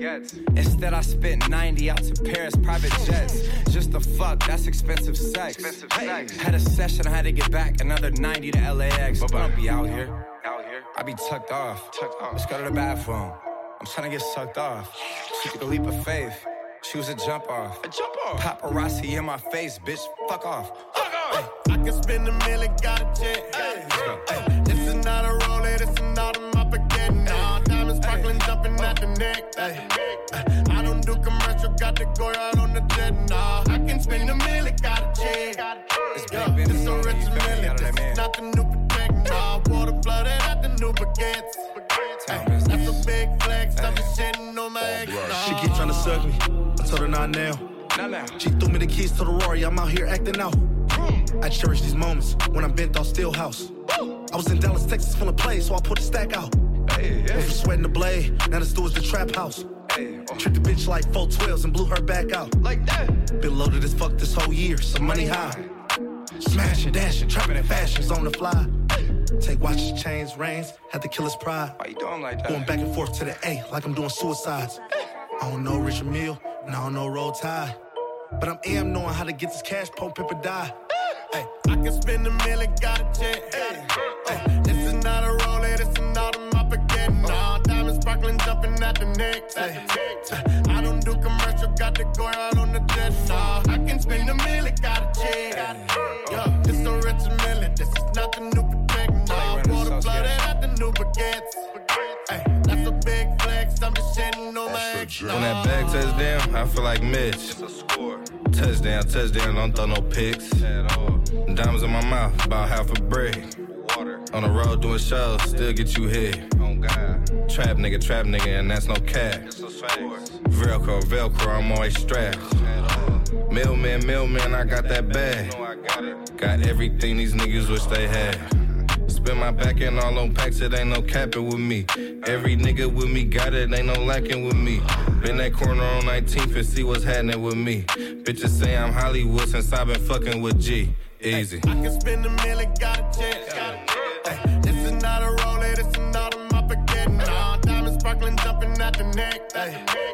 baguettes. Instead, I spent 90 out to Paris, private jets. Just the fuck, that's expensive sex. Hey, Had a session, I had to get back another 90 to LAX. But I'll be out here. Out here. I be tucked off. Tucked Let's go to the bathroom. I'm trying to get sucked off. She took a leap of faith. She was a jump off. A jump off. Paparazzi in my face, bitch. Fuck off. fuck off I can spend a million, got a check. Ay, jumping at the neck. Ay, ay, I don't do commercial, got to go out on the jet. Nah, I can spend a million, got a check. Yeah, this a rich million, this is not the new protect. Nah, water flooded at the new baguettes. Ay, that's a big flex, I'm just shitting on my ex. She keep trying to suck me. I told her not now. She threw me the keys to the Rory. I'm out here acting out. I cherish these moments when I'm bent off Stillhouse. I was in Dallas, Texas, full of play, so I put a stack out. Went from sweating the blade, now the stool's the trap house. Tricked the bitch like four twelves and blew her back out. Like that. Been loaded as fuck this whole year, some money high. Smashing, dashing, trapping in fashions on the fly. Take watches, chains, rings, had to kill his pride. Why you doing like that? Going back and forth to the A, like I'm doing suicides. I don't know Richard Mille, and I don't know Roll Tide. But I'm am knowing how to get this cash, pump, pimp, or die. Ay, I can spend a million, got a. Ay, ay, this is not a roller, this is not a mop again. Nah, jumping at the neck. Ay, I don't do commercial, got the go out ex. When that bag touchdown, I feel like Mitch. Touchdown, touchdown, don't throw no picks. Diamonds in my mouth, about half a brick. On the road doing shows, still get you hit. Trap nigga, trap nigga, and that's no cap. Velcro, Velcro, I'm always strapped. Mailman, mailman, I got that bag. Got everything these niggas wish they had. Spin my back end all on packs, it ain't no capping with me. Every nigga with me got it, ain't no lacking with me. Been that corner on 19th and see what's happening with me. Bitches say I'm Hollywood since i been fucking with G. Easy. I can spend a million, got a chance. This is not a roller, this is not a mopper getting. Nah, diamonds sparkling, jumping out the neck. Ay,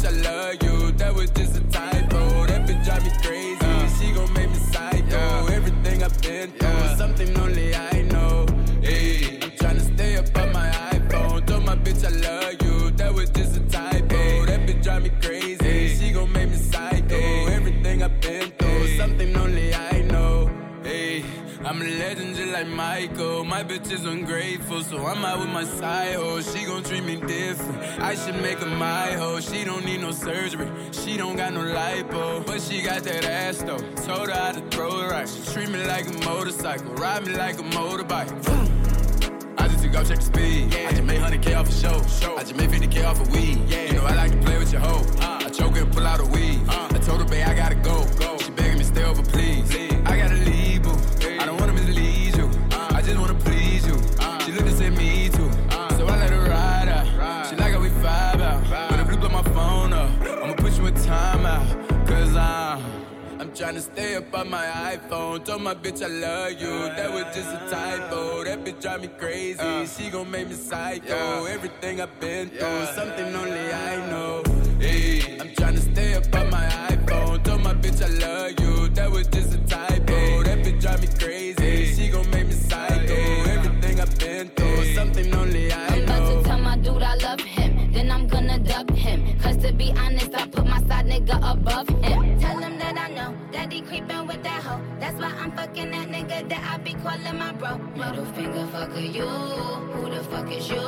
Told my I'm a legend just like Michael. My bitch is ungrateful, so I'm out with my side hoe. She gon' treat me different. I should make her my hoe. She don't need no surgery. She don't got no lipo, but she got that ass though. Told her how to throw it right. She treat me like a motorcycle, ride me like a motorbike. I just took off, check the speed. Yeah. I just made 100k off a show. I just made 50k off a weed. Yeah. You know I like to play with your hoe. I choke and pull out a weed. I told her, babe, I gotta go. She up on my iPhone. Told my bitch I love you. That was just a typo. That bitch drive me crazy. Uh. She gon' make me psycho. Everything I've been through, something only I know. Hey, I'm tryna stay up on my iPhone. Told my bitch I love you. That was just a typo. That bitch drive me crazy. She gon' make me psycho. Everything I've been through, something only I I'm about to tell my dude I love him. Then I'm gonna dub him. Cause to be honest, I side nigga above him. Tell him that I know that he creepin' with that hoe. That's why I'm fucking that nigga that I be calling my bro. Middle finger fucker you. Who the fuck is you?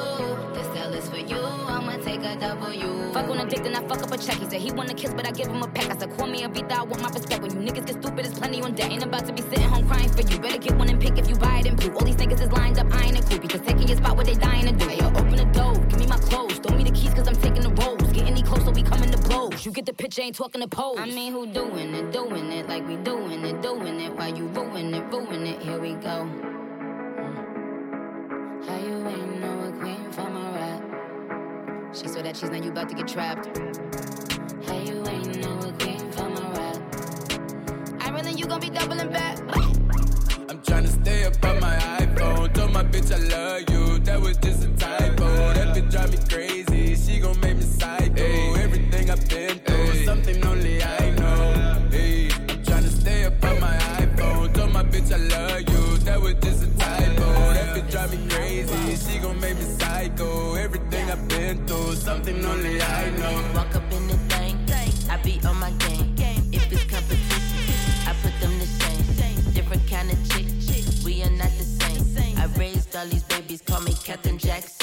This cell is for you. I'ma take a W. Fuck on a dick, then I fuck up a check. He said he wanna kiss, but I give him a peck. I said, call me a beat, I want my respect. When you niggas get stupid, there's plenty on deck. Ain't about to be sitting home crying for you. Better get one and pick if you buy it in blue. All these niggas is lined up, I ain't a creepy. Cause taking your spot, what they dying to do. You get the picture, ain't talking to pose. I mean, who doing it, doing it like we doing it, doing it. While you ruin it, ruin it, here we go. Mm. How you ain't know a queen for my rap? She saw that she's not you about to get trapped. How you ain't know a queen for my rap? I really, you gon' be doubling back. I'm tryna stay up on my iPhone. Told my bitch I love you. That was just a typo. That bitch drive me crazy. She gon' make me psycho. Bitch I love you. That was just a typo. That bitch drive me crazy. She gon' make me psycho. Everything I've been through, something only I know. Walk up in the thing, I be on my game. If it's competition, I put them to shame. Different kind of chick, we are not the same. I raised all these babies, call me Captain Jackson.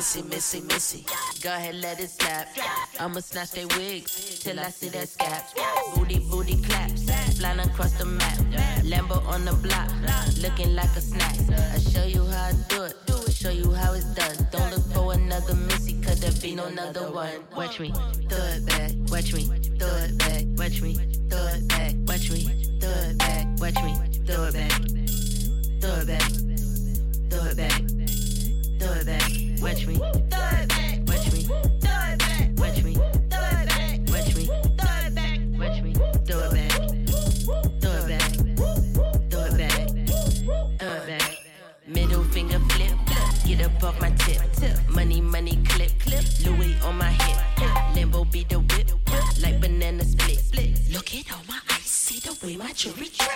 Missy, missy, missy. Go ahead, let it slap. I'ma snatch they wigs till I see that scabs. Booty, booty claps, flying across the map. Lambo on the block, looking like a snack. I show you how I do it, show you how it's done. Don't look for another missy, cause there be no another one. Watch me, throw it back, watch me, throw it back, watch me, throw it back, watch me, throw it back, watch me, throw it back, throw it back, throw it back, watch me, throw it back, watch me, throw it back, watch me, throw it back, watch me, throw it back, watch me, throw it back, throw it back, throw it back, throw it back. Middle finger flip, get up off my tip. Money, money clip, clip. Louis on my hip, Limbo be the whip. like banana split. Look at all my ice, see the way my jewelry drip.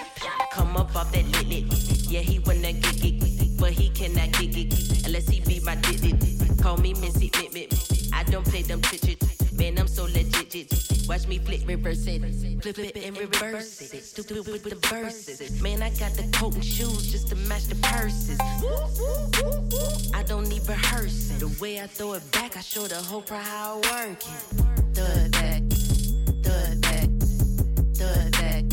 Come up off that lit lit. Yeah, he wanna get it, but he cannot get it unless he be my. Call me Missy Mit Mit. I don't play them chit chit. Man, I'm so legit. Watch me flip, reverse it, flip it and reverse it. Stupid with the verses. Man, I got the coat and shoes just to match the purses. I don't need rehearsing. The way I throw it back, I show the whole crowd how I work it. Throw it back, throw it back, throw it back,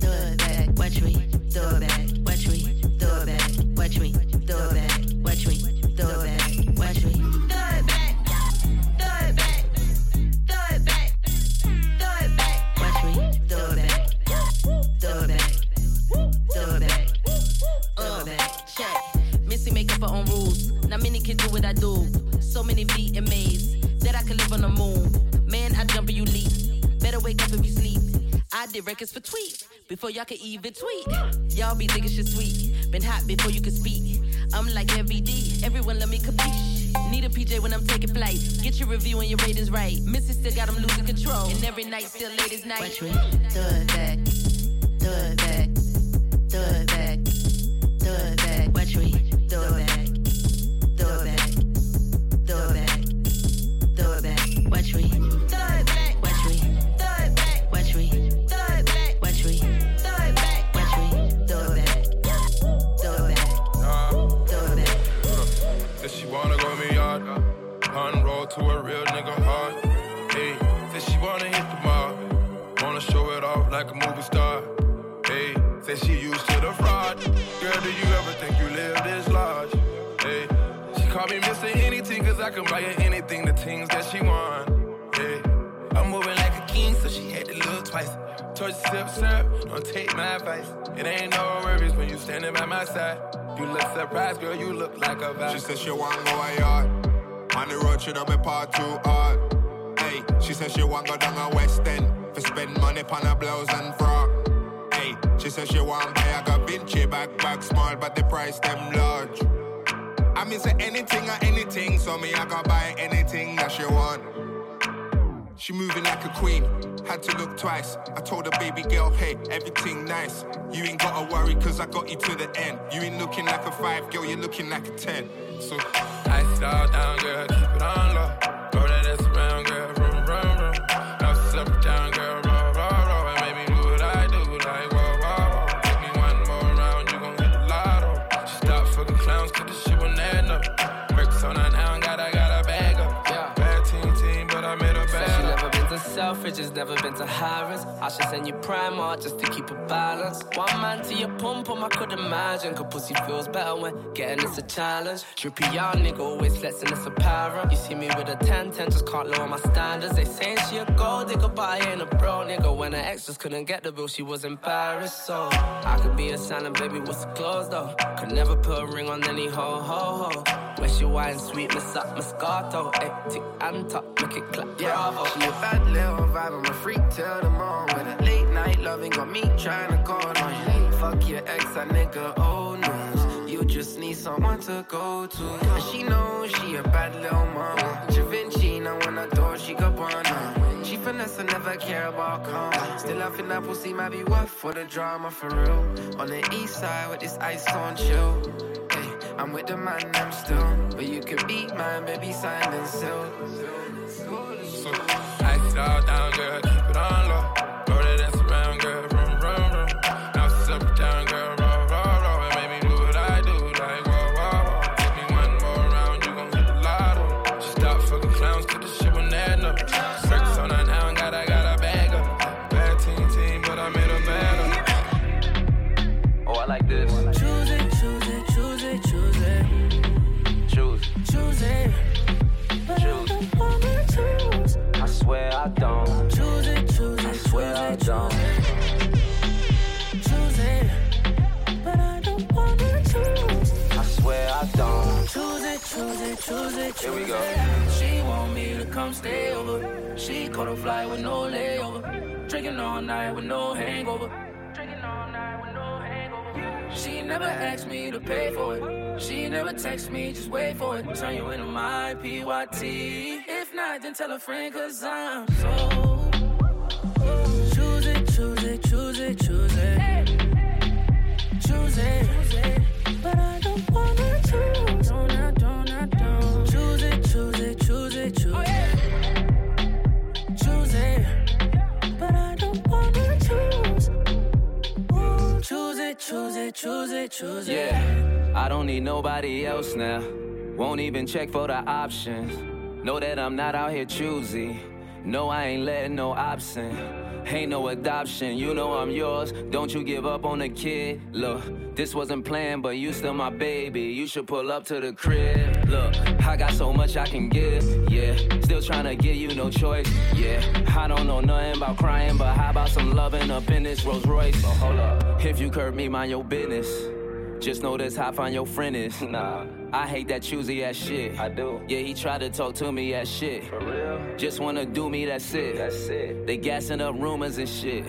throw it back. Watch me, throw it back. Watch me, throw it back. Watch me, throw it back. Her own rules. Not many can do what I do. So many VMAs that I could live on the moon. Man, I jump and you leap. Better wake up if you sleep. I did records for tweet before y'all could even tweet. Y'all be thinking shit sweet. Been hot before you could speak. I'm like every. Everyone let me capiche. Need a PJ when I'm taking flight. Get your review and your ratings right. Missy still got them losing control. And every night still late as night. Watch me. Throw it back. Throw it back. Throw it back. Throw it back. Watch me. Throw it back. Unroll to a real nigga heart. Hey, said she wanna hit the mall. Wanna show it off like a movie star. Hey, said she used to the fraud. Girl, do you ever think you live this large? Hey, she call me Mr. Anything, cause I can buy her anything, the things that she want. Hey, I'm moving like a king, so she had to look twice. Told you sip, sip, don't take my advice. It ain't no worries when you standing by my side. You look surprised, girl, you look like a vibe. She said she wanna go yard. On the road, she don't part too hard. Hey, she said she want go down a West End. For spend money on a blouse and frock. Hey, she said she want buy a Vinci bag small, but the price them large. I mean say anything or anything, so me I can buy anything that she want. She moving like a queen, had to look twice. I told her baby girl, hey, everything nice. You ain't gotta worry, cause I got you to the end. You ain't looking like a five, girl, you're looking like a ten. So I sit all down, girl, keep it on low. Roll Never been to Harrods. I should send you Primark just to keep a balance. One man to your pump, pum, I could imagine. Cause pussy feels better when getting it's a challenge. Drippy young nigga, always flexing it's apparent. You see me with a 10 10, just can't lower my standards. They saying she a gold digger, but I ain't a bro nigga. When her ex just couldn't get the bill, she was embarrassed. So I could be a Santa, baby, what's the clothes though? Could never put a ring on any ho ho ho. When she wine sweet, miss up Moscato. Ay, tick and top, make it clap, bravo. She a bad little vibe, I'm a freak till the morning. With a late night loving, got me trying to call on you. Fuck your ex, a nigga, old news. You just need someone to go to. And she knows she a bad little mama. Da Vinci, now when I door, she got banana. She finesse and never care about karma. Still, I think that pussy might be worth for the drama for real. On the east side with this ice on chill. I'm with the man, I'm still. But you could beat mine, baby, signed and sealed. So I all down, girl, keep it on low. Roll that ass around, Here we go. She want me to come stay over. She caught a flight with no layover. Drinking all night with no hangover. Drinking all night with no hangover. She never asked me to pay for it. She never text me, just wait for it. Turn you into my PYT. If not, then tell a friend, cause I'm so. Choose it, choose it, choose it, choose it. Yeah, I don't need nobody else now. Won't even check for the options. Know that I'm not out here choosy. No, I ain't letting no option. Ain't no adoption, you know I'm yours. Don't you give up on the kid. Look, this wasn't planned, but you still my baby. You should pull up to the crib. Look, I got so much I can give. Yeah, still trying to give you no choice. Yeah, I don't know nothing about crying, but how about some loving up in this Rolls Royce? But hold up, if you curb me, mind your business. Just know how fine your friend is. Nah, I hate that choosy ass shit. I do. Yeah, he tried to talk to me as shit. For real? Just wanna do me, that's it. That's it. They gassing up rumors and shit.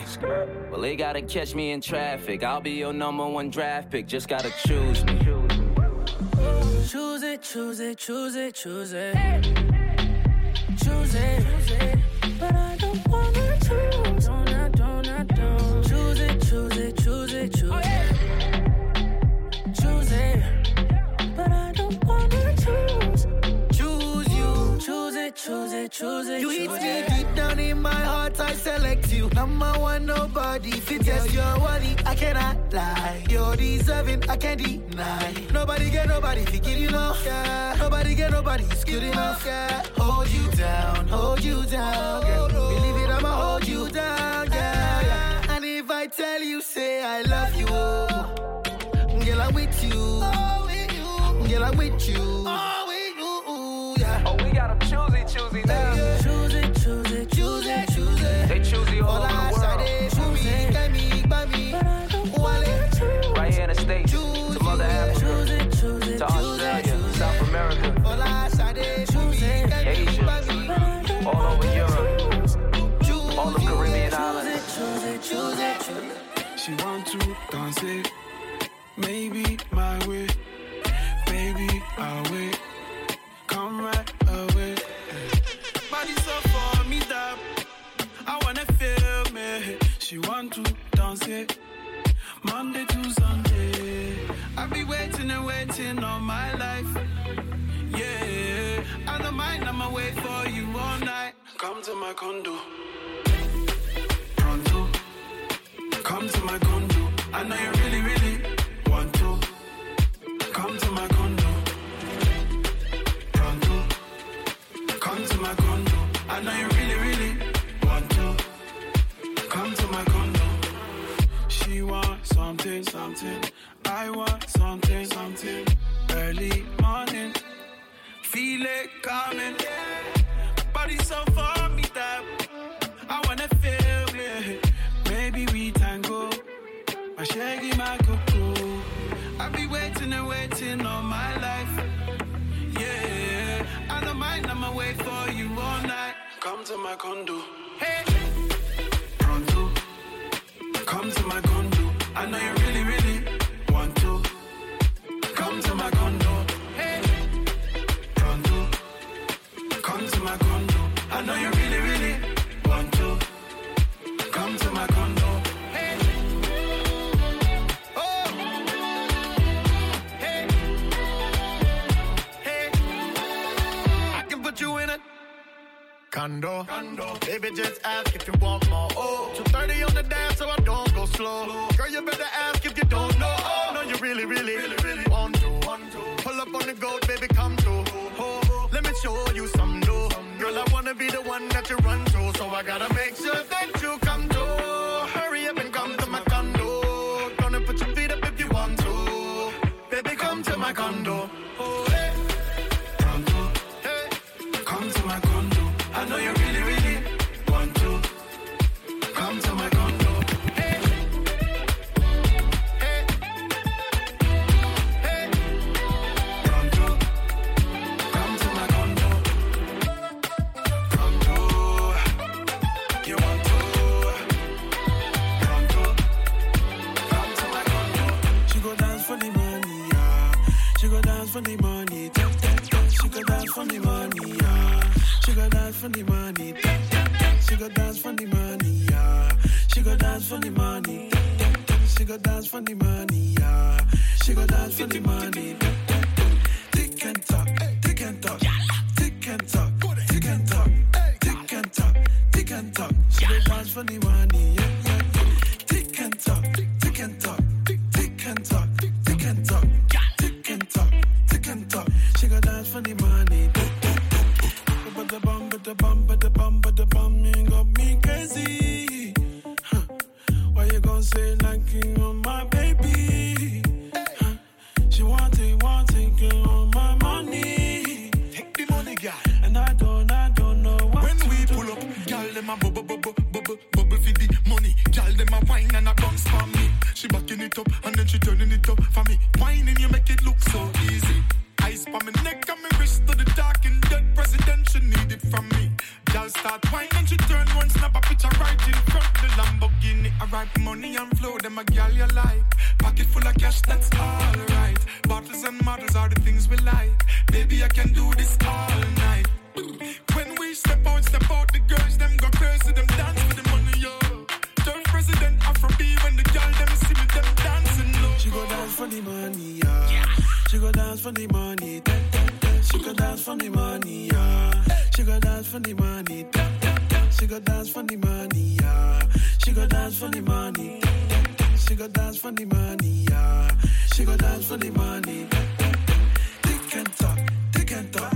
Well, they gotta catch me in traffic. I'll be your number one draft pick. Just gotta choose me. Choose it, choose it, choose it, choose it. Choose it. But Choose it, choose it. You choose hit me it. deep down in my heart, I select you. Number one, nobody fit test your worthy. I cannot lie. You're deserving, I can't deny. Nobody get nobody if you get enough. Yeah. Nobody get nobody, it's good enough. Yeah. Hold you down, hold you down. Girl. Believe it, I'ma hold you down. Yeah, yeah. And if I tell you, say I love you, girl, I'm with you. Girl, I'm with you. Got 'em choosy, choosy now. Monday to Sunday. I be waiting and waiting all my life. Yeah, I don't mind, I'ma wait for you all night. Come to my condo. Pronto. Come to my condo. Something. I want something, something. Early morning. Feel it coming. Body so for me that I wanna feel it. Maybe we tango. My shaggy, my cocoa. I be waiting and waiting all my life. Yeah, I don't mind, I'ma wait for you all night. Come to my condo. Hey, pronto. Come to my condo. I know you I know you really, really want to. Come to my condo. Oh, hey. Oh. Hey. Hey. I can put you in a Condo. condo. Baby, just ask if you want more. Oh, 230 on the dash, so I don't go slow. Girl, you better ask if you don't know. Oh, no, you really, really, really, really want to. Pull up on the goat, baby, come through. Oh, oh, let me show you some new. Girl, I wanna be the one that you run to, so I gotta make sure that you come through. Hurry up and come to my condo. Gonna put your feet up if you want to. Baby, come to my condo. Oh, hey. Condo. Hey. Come to my condo. I know you for the money. Tap, tap, tap. She go dance for the money, yeah. She go dance for the money. Tap, tap, tap. She go dance for the money, yeah. She go dance for the money. Tap, tap, tap. She go dance for the money, yeah. She go dance for the money. Tap, tap, tap. Tick and talk, tick and talk, tick and talk, tick and talk, tick and talk, tick and talk. She go dance for the money, it up for me. Whining, you make it look so easy. Ice by my neck and my wrist to the dark and dead president, She need it from me. Girl start whining, she turn one snap a picture right in front the Lamborghini. I write money and flow, them a gal you like. Pocket full of cash, that's alright. Bottles and models are the things we like. Baby, I can do this all night. the money, yeah. She go dance for the money, tap, tap, tap. She go dance for the money, yeah. She go dance for the money, tap, tap, tap. She go dance for the money, yeah. She go dance for the money, tap, tap, tap. She go dance for the money, yeah. She go dance for the money, tap, tap, tap. Tick and tock, tick and tock,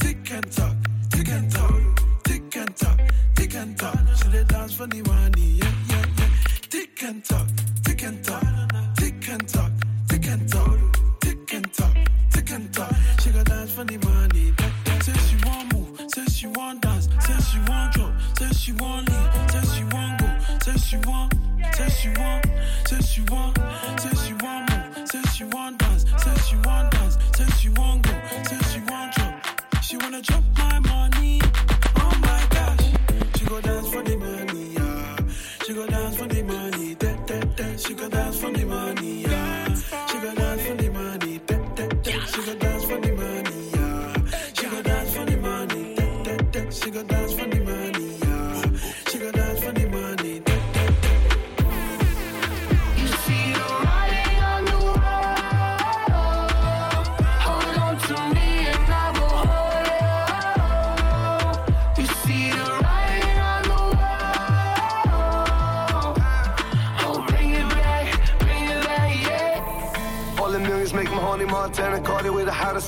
tick and tock, tick and tock, tick and tock, tick and tock. She dey dance for the money.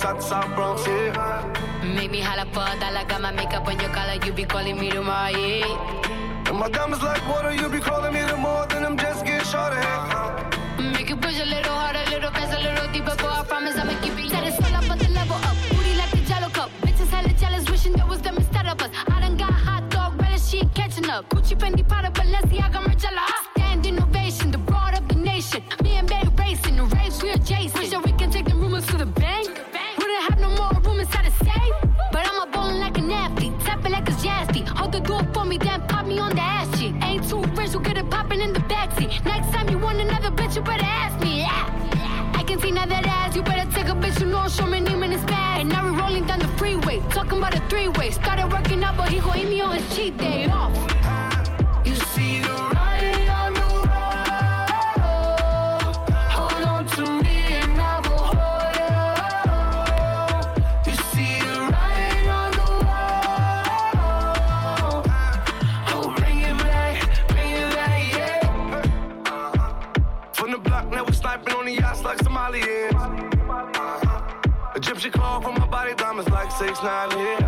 shot South Bronx, yeah. Make me holla for a dollar, got my makeup on your collar, you be calling me tomorrow, yeah. And my diamonds like water, you be calling me tomorrow, then I'm just getting shorter. Make you push a little harder, a little faster, a little deeper, boy, I promise I'ma keep up for me, then pop me on the ass shit. Ain't too rich, you get it popping in the backseat. Next time you want another bitch, you better ask me. Yeah. I can see now that ass, you better take a bitch, you know, show me name and it's bad. And now we're rolling down the freeway, talking about a three way. Started working out, but he gon' eat me on his cheat day off. not here.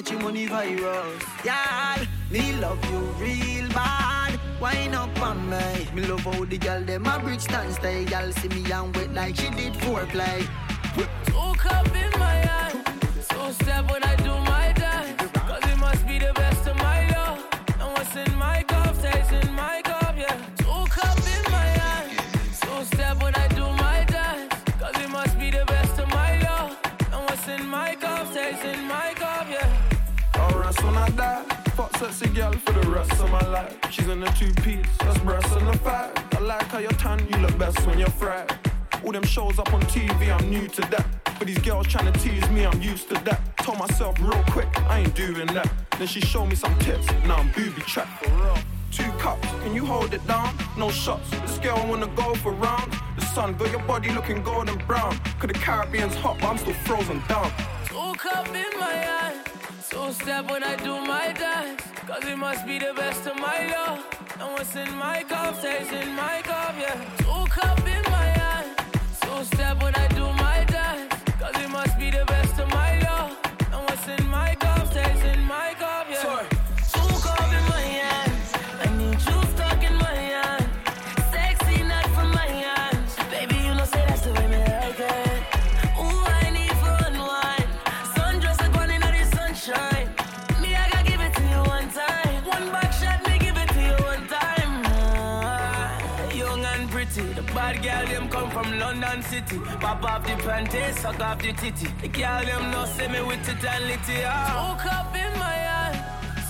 Catch your money virus. Yeah, me love you real bad. Wine up on me. Me love how the gal them a bridge stand stay. Gal see me and wet like she did foreplay. Two cup in my hand, in a two piece, that's breasts and a fat. I like how you're tan, you look best when you're fried. All them shows up on TV, I'm new to that. But these girls trying to tease me, I'm used to that. Told myself real quick, I ain't doing that. Then she showed me some tips, now I'm booby trapped. Two cups, can you hold it down? No shots, this girl wanna go for rounds. The sun got your body looking golden brown. Cause the Caribbean's hot, but I'm still frozen down. Two cup in my hand, two step when I do my dance. Cause it must be the best of my love. And what's in my cup stays in my cup, yeah. Two cup in my hand, two step when I do my London City. Pop off the panties, suck off the titty. The girl them no see me with it and litty. Cup in my hand,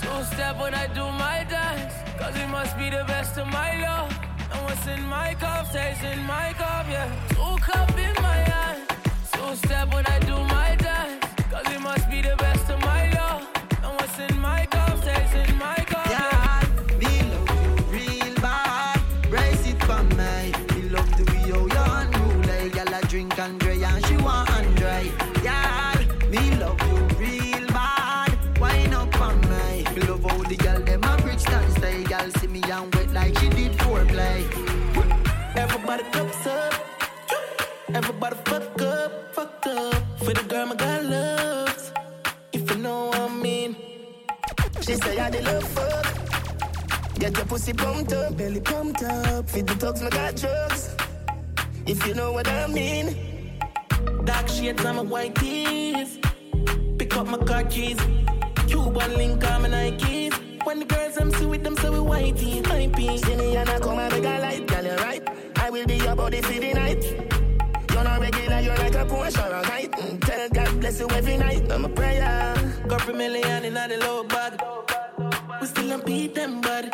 two step when I do my dance. Cause it must be the best of my love. And what's in my cup stays in my cup, yeah. Two cup in my hand, two step when I do my dance. Cause it must be the best drink and dry and she want and dry. Yeah, me love you real bad. Wine up on me. Me love how the gyal dem a stand stay. Gyal see me and wet like she did foreplay. Everybody cups up. Everybody fuck up, fuck up. For the girl my God loves. If you know what I mean. She say I the love fuck. Get your pussy pumped up, belly pumped up. Feed the dogs, my got drugs. If you know what I mean. Dark shades on my white tees. Pick up my car keys. Cuban link on my Nikes. When the girls I'm see with them, say we white tees, high peas. See me and I come and make a light, girl, you right. I will be your body for the night. You're not regular, you're like a Porsche or a kite. Mm, Tell God bless you every night. I'm a prayer. Got a million in the low bag. We still don't beat them, bud.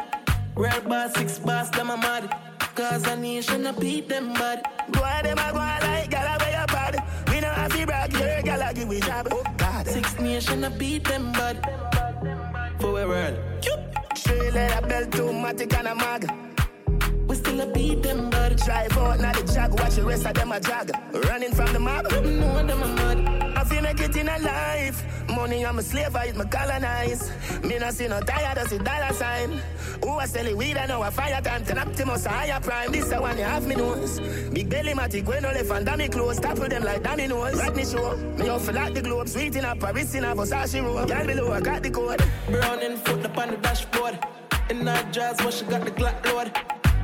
Real boss, six boss, them a mad. Cause a nation, I beat them, bud. Go on, them a go on like gal away your bad. We know have to brag, your gal a give we job. Oh God. Six nation, I beat them, bud. For a world. Straight leather belt, two matic and a mag. Still a beat them bad. Drive out, now the jag, watch the rest of them a jag. Running from the mob. No them a mad. I feel in a life. Money, I'm a slave, I eat my colonize. Me not see no tired, I see dollar sign. Who I sell it weed, I know a fire time. Ten Optimus, a higher prime. This the one have me nose. Big belly, matic, when no left and dummy clothes. Topple them like dominoes. Right me show. Me off like the globe. Sweet in a Paris in a Versace robe. Girl below, I got the code. Brown foot up on the dashboard. In that jazz, what she got the Glock load.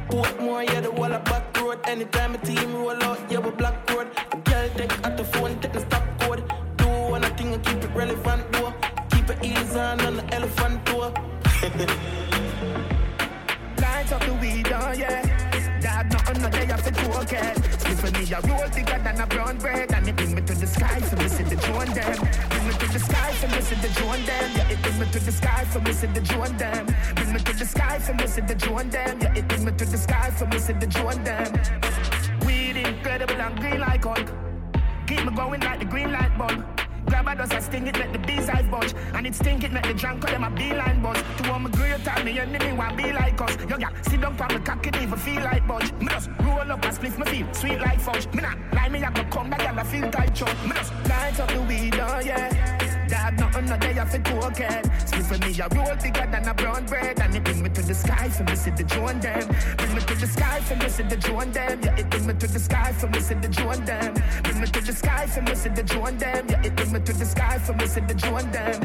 Put more, yeah, the wall of back road. Anytime a team roll out, yeah, we black road. A girl take out the phone, take the stop code. Do one thing and keep it relevant, though. Keep it easy on the elephant tour. Light up the weed, oh yeah. Dad, nothing, no day off the token. Split for me, a roll bigger than a brown bread. And it bring me to the sky for missing the drone them. Bring me to the sky for missing the drone them. Yeah, it bring me to the sky for missing the drone them. Bring me to the sky for missing the drone them. Yeah, it bring me to the sky for missing the drone them. Weed incredible and green like Hulk. Keep me going like the green light bulb. Grab a dust, I sting it, let the bees hive budge. And it stink it, make the drunk call them a beeline buzz. To all my time, me enemy want be like us. Yo, yeah, sit down for cock it even feel like budge. Me just roll up and split my feel sweet like fudge. Me not lie, me have to come back I feel tight chop. Me just light up the weed, oh yeah. Dad, nothing no day off a token. Split for me, a roll bigger than a brown bread. And it bring me to the sky for me, see the drone them. Bring me to the sky for me, see the drone them. Yeah, it bring me to the sky for me, see the drone them. Bring me to the sky for me, see the drone them. Yeah, it bring me to the sky for me, see the drone them.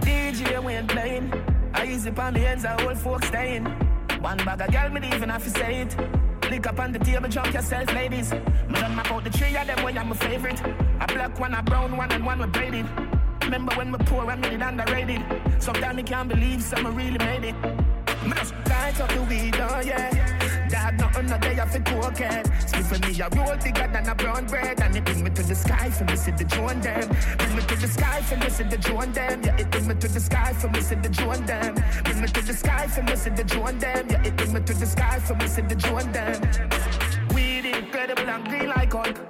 DJ went playing. I easy on the ends, I old folks staying. One bag of girl, me even have to say it. Lick up on the table, jump yourself, ladies. Me done map out the three of them, boy, I'm my favorite. A black one, a brown one, and one with braided. Remember when we poor, I made it underrated. Sometimes I can't believe someone really made it. Me just light up the weed, oh yeah. Dad, nothing no day off a token. Split for me, a roll bigger than a brown bread. And it bring me to the sky for me, see the drone them. Bring me to the sky for me, see the drone them. Yeah, it bring me to the sky for me, see the drone them. Bring me to the sky for me, see the drone them. Yeah, it bring me to the sky for me, see the drone them. Weed incredible and green like Hulk.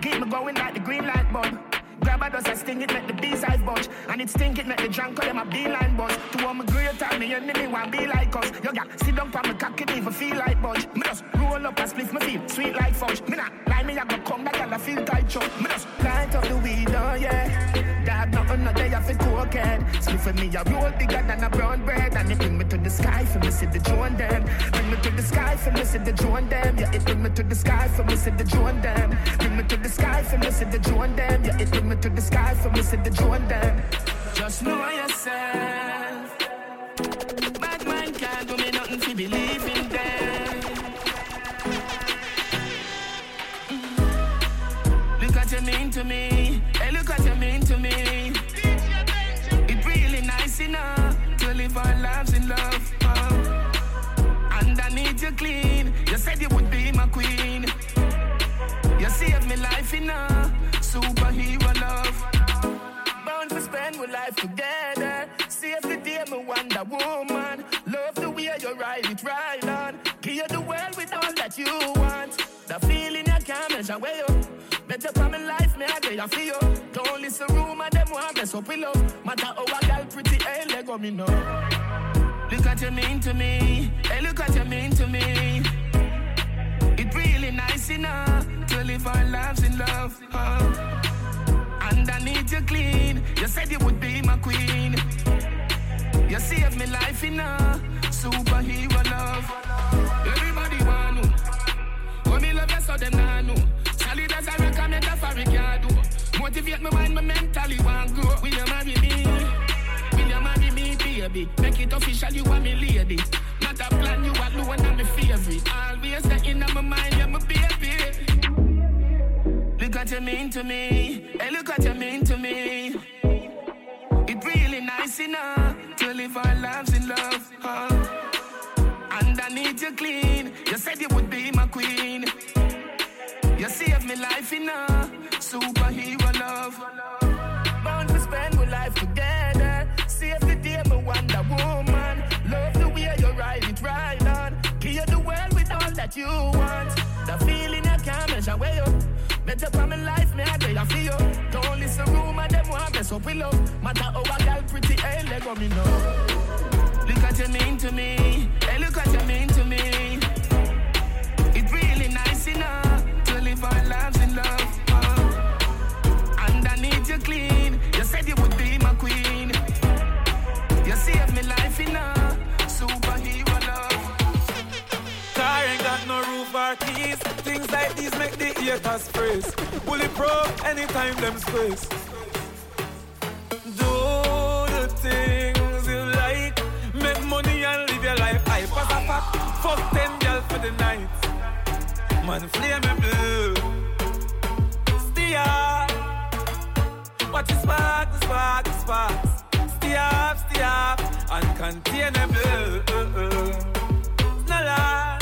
Keep me going like the green light bulb. Grab a dust, I sting it, make the hive budge. And it stink it, make the drunk call them a beeline buzz. To all my great time, me enemy want be like us. Yo, yeah, sit down for me cock it, even feel like budge. Me just roll up and split my feel sweet like fudge. Me not lie, me I go come back and I feel tight chop. Me just light up the weed, oh yeah. Dad, nothing no day off a cocaine. Split for me, a roll bigger than a brown bread. And it bring me to the sky for me, see the drone them. Bring me to the sky for me, see the drone them. Yeah, it bring me to the sky for me, see the drone them. Bring me to the sky for me, see the drone them. Yeah, it bring me to the sky for me, see the them. Just know yourself. Bad man can't do me nothing to believe in them. Look what you mean to me. Hey, look what you mean to me. It's really nice enough to live our lives in love. Oh. need you clean. You said you would be my queen. You saved me life enough. Superhero to life together. Save the day, my Wonder Woman. Love the way you ride it right on. Give the world with all that you want. The feeling you can't measure where you. Better for my life, me I get you feel. Don't listen rumor, them want mess up love. Matter how a girl pretty, hey, let go me know. Look what you mean to me. Hey, look what you mean to me. It really nice enough to live our lives in love. Oh. Underneath you clean, you said you would be my queen. You saved me life enough. Superhero love. Everybody want to. When me love you, so them nah know. Solid as a rock, I make a fabric yard. Motivate me mind, me mentally want grow. Will you marry me? Will you marry me, baby? Make it official, you are me lady. Not a plan, you alone, I'm my favorite. Always the in my mind, you're my baby. What you mean to me. Hey, look what you mean to me. It really nice enough to live our lives in love. Oh. need you clean, you said you would be my queen. You saved me life enough. Superhero love. Bound to spend my life together. Save the day, my Wonder Woman. Love the way you ride it right on. You the world with all that you want. The feeling you can't measure where you. Better for my life, me a day I feel you. Don't listen rumor, them want mess up with love. Matter how a girl pretty, hey, let go me know. Look at you mean to me, hey, look at you mean to me. It really nice enough to live our lives in love. Uh. need you clean, you said you would be my queen. You saved me life enough. Or keys. Things like these make the haters freeze. Bulletproof anytime them squeeze. Do the things you like. Make money and live your life. I pass a fact. Fuck ten girls for the night. Man, flame and blue. Steer. Watch the spark, the spark, the sparks. Stay up, stay up. Uncontainable. No lie.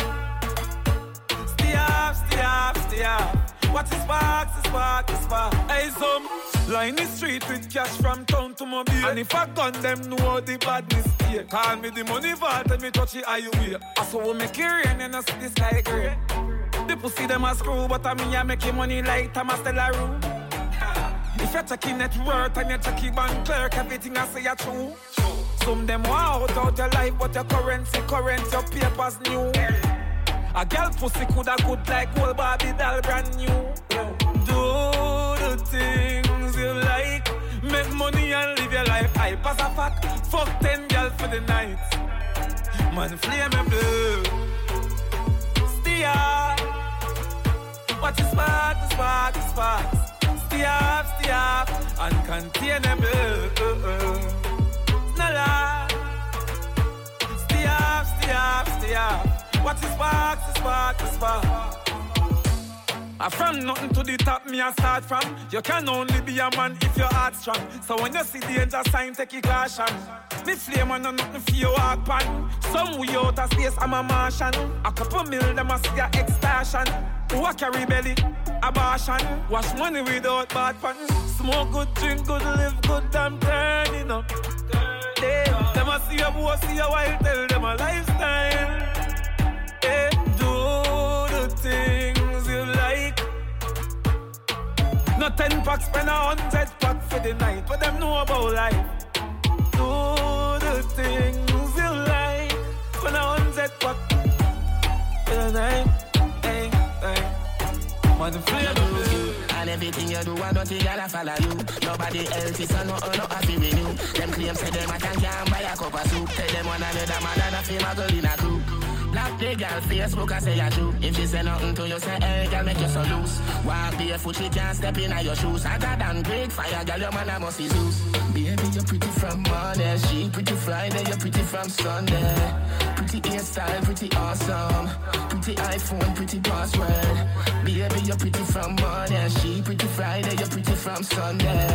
Stay up, stay up. Watch the sparks, spark, the spark. Hey, some line the street with cash from town to mobile. And if I gun them, know the badness here. Call me the money vault and me touch it highway. I saw we make it rain and I see the sky gray. The pussy them a screw, but I me I make money like Thomas room. If you're checking net worth and you're checking bank clerk, everything I say are true. Some them want out out your life, but your currency current, your papers new. A girl pussy coulda good like old Barbie doll brand new. Do the things you like, make money and live your life. I pass a fact, fuck ten girls for the night. Man, flame and blue. Steer. Watch the spark, the spark, the sparks. Stay up, stay up, uncontainable. Lie. Stay up, stay up, stay up. Watch the spark, the spark, the spark. I from nothing to the top, me I start from. You can only be a man if your heart strong. So when you see the danger sign, take it caution. Me flame and nothing for you walk pan. Some way out of space, I'm a Martian. A couple mil, them a see your extortion. Who a carry belly? Abortion. Wash money without bad pan. Smoke good, drink good, live good, I'm turning up. Them a see a boy, see a while, tell them a lifestyle. Things you like. No ten packs, spend a hundred pack for the night. What them know about life? Do the things you like. Spend a hundred pack for the night. Hey, hey. Man, flame And everything you do, I don't think I'll follow you. Nobody else is a no, oh, no happy with you. Them claim say them I can can buy a cup of soup. Tell them one another man and a a girl in a crew. Black the girl Facebook, I say I true. If she say nothing to you, say hey, girl, make you so loose. Walk barefoot, she can't step in your shoes. Hotter than great fire, girl, your man I must be Zeus. Baby, you're pretty from Monday. She pretty Friday, you're pretty from Sunday. Pretty hairstyle, pretty awesome. Pretty iPhone, pretty password. Baby, you're pretty from Monday. She pretty Friday, you're pretty from Sunday.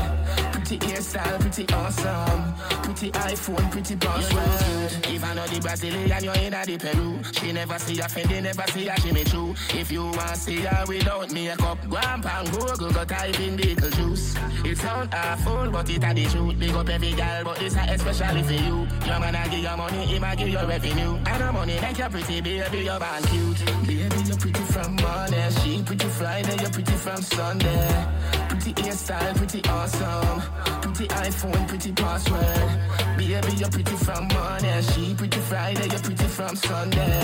Pretty hairstyle, pretty awesome. Pretty iPhone, pretty password. If I know the Brazilian, you're in the Peru. She never see a Fendi, never see a Jimmy Choo. If you want see her without makeup, go and pan Google, go type in Beetlejuice. It sound awful, but it a the truth. Big up every girl, but it's especially for you. Your man a give you money, he a give you revenue. And the money make you pretty, baby, you're born cute. Baby, you're pretty Monday. She pretty Friday, you're pretty from Sunday. Pretty hairstyle, pretty awesome. Pretty iPhone, pretty password. Baby, you're pretty from Monday. She pretty Friday, you're pretty from Sunday.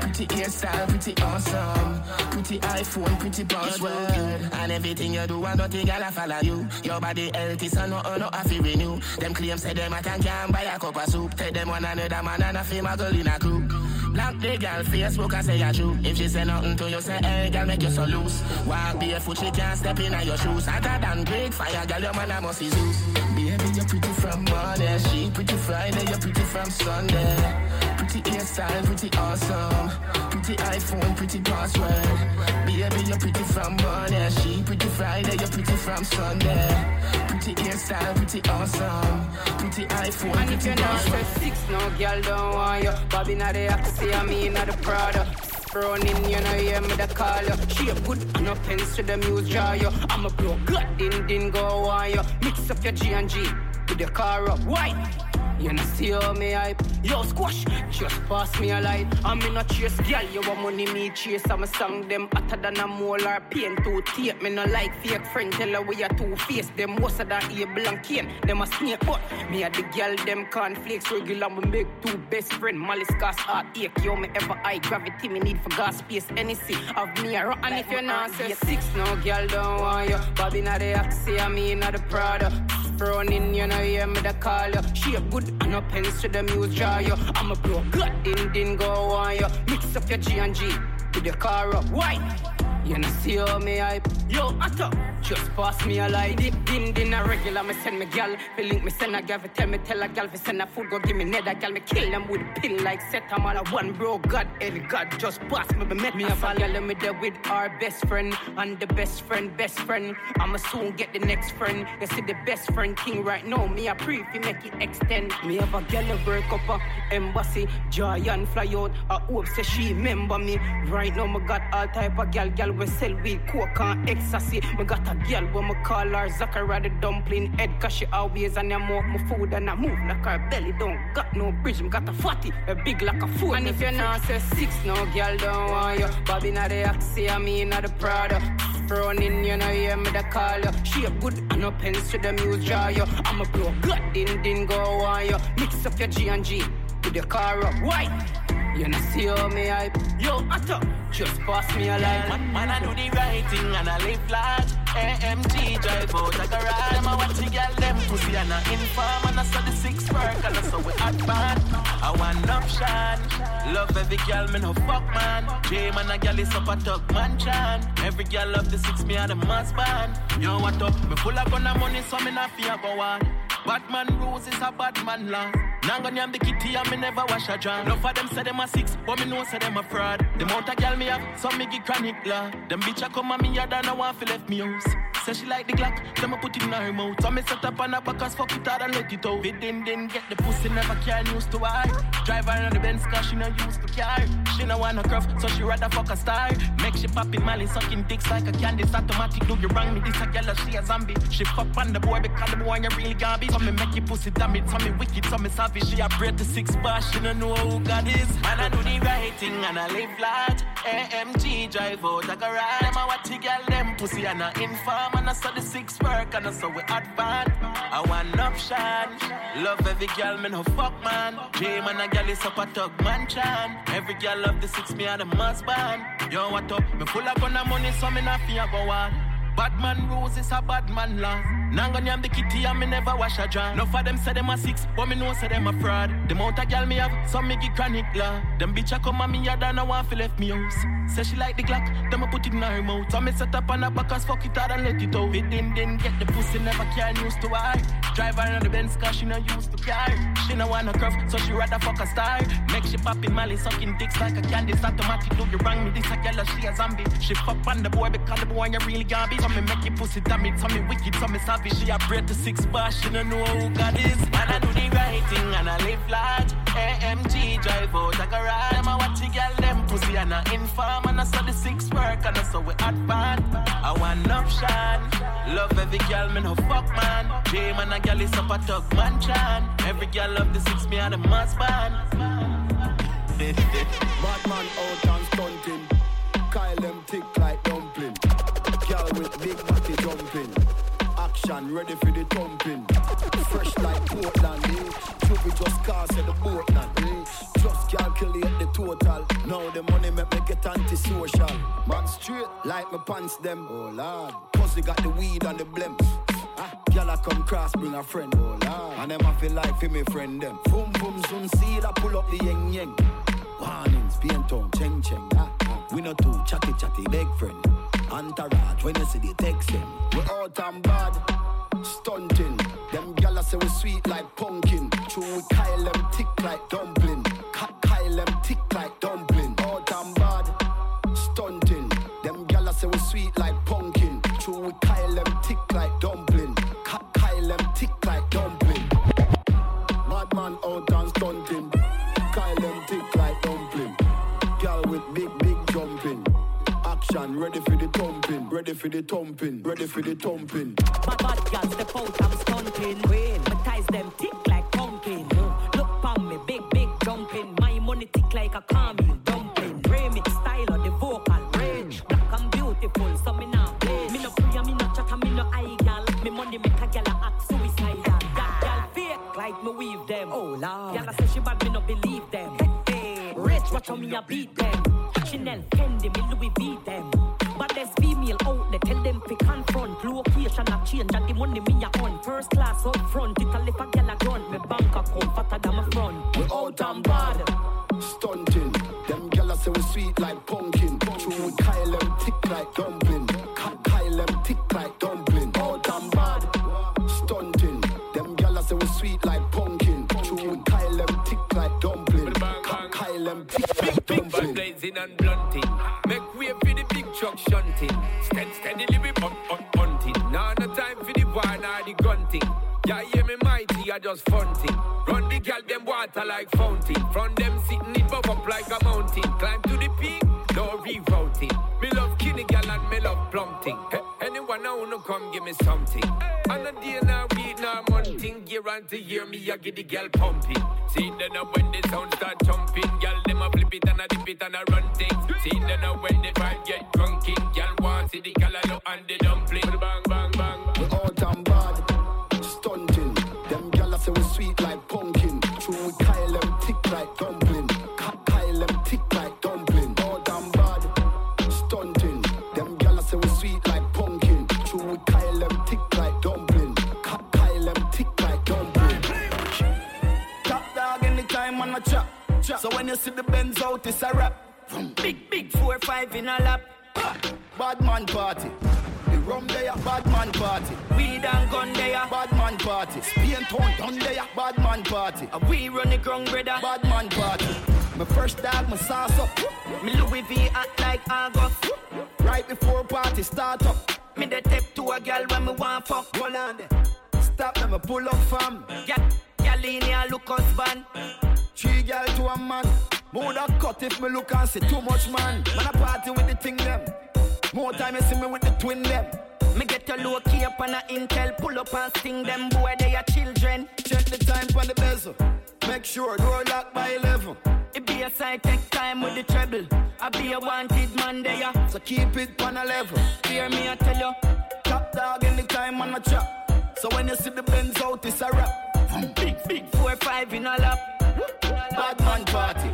Pretty hairstyle, pretty awesome. Pretty iPhone, pretty password. And everything you do, don't think I'll follow you. Your body healthy, so no, oh, no, I feel renew. Them claims say them I can can buy a cup of soup. Take them one another man and I feel my girl in a crew. Black the girl Facebook, I say I true. If she say nothing to you, say hey, girl, make you so loose. Walk barefoot, she can't step in your shoes. Hotter than great fire, girl, your man I must be Zeus. Baby, you're pretty from Monday. She pretty Friday, you're pretty from Sunday. Pretty hairstyle, pretty awesome. Pretty iPhone, pretty password. Baby, you're pretty from Monday. She pretty Friday, you're pretty from Sunday. Pretty hairstyle, pretty awesome. Pretty iPhone, And if pretty you're not password. stressed six, no girl don't want you. Bobby not the see I mean not the Prada. Running, you know, hear me the call you. She a good and no pens to the muse jar you. I'm a blow, gut, din din go on you. Mix up your G and G with the car up. Why? You know see how me hype? Yo squash, just pass me a light I'm in a chase, girl, you want money me chase. I'm a song them hotter than a molar pain. Two tape, me no like fake friend. Tell her we are two face. Them worse than Abel and Cain. Them a snake but Me a the girl, them cornflakes Regular. Me make two best friend Malice cause heartache. Yo me ever high gravity Me need for gas space Anything of me a rock And if you're not say six, no girl don't want you. Bobby not the Oxy, I mean not the Prada Running, you know, yeah, me da call you. She a good and no pens to the muse jar you. I'm a bro, gut in, din go on you. Mix up your G and G with your car up. Why? You know, see how me hype. Yo, Otto, just pass me a light. Dip, din, din, a regular. Me send me gal. Me link me send a gal. fi Tell me, tell a gal. fi send a food. Go give me nether gal. Me kill them with a pill like set. I'm all a one bro. God, any God, just pass me. Me met me a gal. Me there with our best friend. And the best friend, best friend. I'ma soon get the next friend. You see the best friend king right now. Me a pre fi make it extend. Me have a gal work up a embassy. Giant fly out. I hope say she remember me. Right now, me got all type of gal. Gal we sell weed, coke and ecstasy. Me got a gal when me call her Zachary the dumpling head. Cause she always on them more my food and I move like her belly don't got no bridge. Me got a fatty, a big like a fool. And if you not say six, no girl don't want you. Bobby not the Axie, I mean not the Prada. Running, you know, yeah, me da call you. She a good and no pens to the muse jar you. I'm a blow, gut, din, din, go on you. Mix up your G and G with your car up. Why? You know, see how me hype. Yo, Otto, just pass me a line. Man, man, I do the right thing and I live large. AMG drive out like a ride. Them I watch the girl, them pussy and I inform. And I saw the six work and I saw we hot band. I want option. Love every girl, me no fuck man. J man, a girl is up a talk man chan. Every girl love the six, me and the mass band. Yo, what up? Me full of gun and money, so me not fear go on. Batman rules is a bad man law. Now go name the kitty and me never wash a drum. Enough of them say them a six, but me know say them a fraud. The amount of me have, some me give chronic law. Them bitch a come and me yard and I want fi left me house. Say she like the Glock, them a put it in her mouth. So me set up on her back fuck it hard and let it out. It din din get the pussy never can used to why. Drive her on the Benz cause she no used to car. She no want no curve, so she rather fuck a star. Make she popping Molly, sucking dicks like a candy. It's automatic, do you wrong me? This a girl, she a zombie. She fuck on the boy because the boy you really garbage. So me make you pussy damn it, so me wicked, so me savage. She a bread to six bar, she no know who God is. Man, I do the right thing and I live large. AMG drive out a ride. Them a watch the girl, them pussy and I inform. And I saw the six work and I saw we advance. I want option. Love every girl, me no fuck man. J man, a girl is up a tug man chan. Every girl love the six, me and the must band. Yo, what up? Me full of gun and money, so me not fear go on. Bad man rules a bad man law. Now go name the kitty and me never wash a drum. Enough of them say them a six, but me know say them a fraud. The amount of girl me have, some me give chronic law. Them bitch a come and me yard and I want fi left me house. Say she like the Glock, them a put it in her mouth. So me set up on her back as fuck it hard and let it out. It din din get the pussy never can used to why. Drive her on the Benz cause she no used to car. She no want no curve, so she rather fuck a star. Make she popping Molly, sucking dicks like a candy. It's automatic, do you wrong me? This a girl, she a zombie. She fuck on the boy because the boy you really garbage. So me make you pussy so me wicked, me savage. She a bread to six bar, she no know who God is. And I do the right thing and I live large. AMG drive out a ride. Them a watch the girl, them pussy and I inform. And I saw the six work and I saw we advance. I want option. Love every girl, me no fuck man. J man, a girl is up a tug man chan. Every girl love the six, me and the must band. Batman out and stunting. Kyle them thick like dumpling. Big body jumping. Action ready for the thumping. Fresh like Portland. Eh? Juvie just cast at the Portland. Eh? Just calculate the total. Now the money make me get antisocial. Man straight like my pants them. Oh lord. Pussy got the weed and the blems. Ah, I come cross bring a friend. Oh lord. And them I feel like for me friend them. Boom boom soon see that pull up the yeng yeng. Warnings, paint on, cheng cheng. Ah, ah. We no too chatty chatty, big friend. Entourage, when you see the text them. We out and bad, stunting. Them gyal say we sweet like pumpkin. True, we Kyle them tick like dumpling. Ka- Kyle them thick like dumpling. Out and bad, stunting. Them gyal say we sweet like Action, ready for the thumping. Ready for the thumping. Ready for the thumping. Bad bad girls step out, I'm stunting. Queen, my ties them tick like pumpkin. Look pon me, big big jumping. My money tick like a caramel dumpling. Remix style of the vocal range. Black and beautiful, so me now play. Me no free, me no chat, me no eye gal. Me money make a gal act suicidal. That gal fake like me weave them. Oh lord, gal say she bad, me no believe them. Hey, hey. Rich, watch how me a beat them. Chanel, Fendi, me Louis V them. Bad baddest female out there. Tell them fi confront. Location a change and the money me a on. First class up front. It a left a gal a gun. Me bank account fatter than my front. We out and bad. Stunting. Them gyal say we sweet like pumpkin. True, we Kyle them thick like dumpling. Big bad blazing and blunting. Make way for the big truck shunting. Steady, steadily we bump, bump, bunting. Now no time for the war, now the gunting. Yeah, hear me mighty, I just funting. Run the gal, them water like fountain. From them sitting it buff up like a mountain. Climb to the peak, no rerouting. Me love kinny gal and me love plumping. Anyone now wanna come give me something. On a day now, now. Year to year, me I get the gal pumping. See then now when the sound start jumping, gal them a flip it and a dip it and a run things. See then now when the vibe get drunken, gal want see the gal alone and the dumpling. Bang bang bang. We out and bad. Stunting. Them gyal say we sweet like pumpkin. True, we Kyle them thick like dumpling. So when you see the Benz out, it's a rap. Big, big four, five in a lap. Bad man party. The rum there, bad man party. Weed and gun there. Bad man party. Spain town down there, bad man party. Uh, We run the ground, brother. Bad man party. My first dog, my sauce up. Me Louis V act like August. Right before party start up. Me the tip to a gal when me want fuck. Hold on there. Stop them, I pull up fam. Gal, gal in here look husband. Three gal to a man. Mood a cut if me look and see too much man. Man a party with the thing them. More time you see me with the twin them. Me get a low key up on a intel, pull up and sting them boy they are children. Check the time on the bezel. Make sure door lock by 11. It be a side take time with the treble. I be a wanted man there. So keep it on a level. Hear me I tell you. Top dog anytime on a chop. So when you see the Benz out, it's a rap. Big, big four, five in a lap. Man party.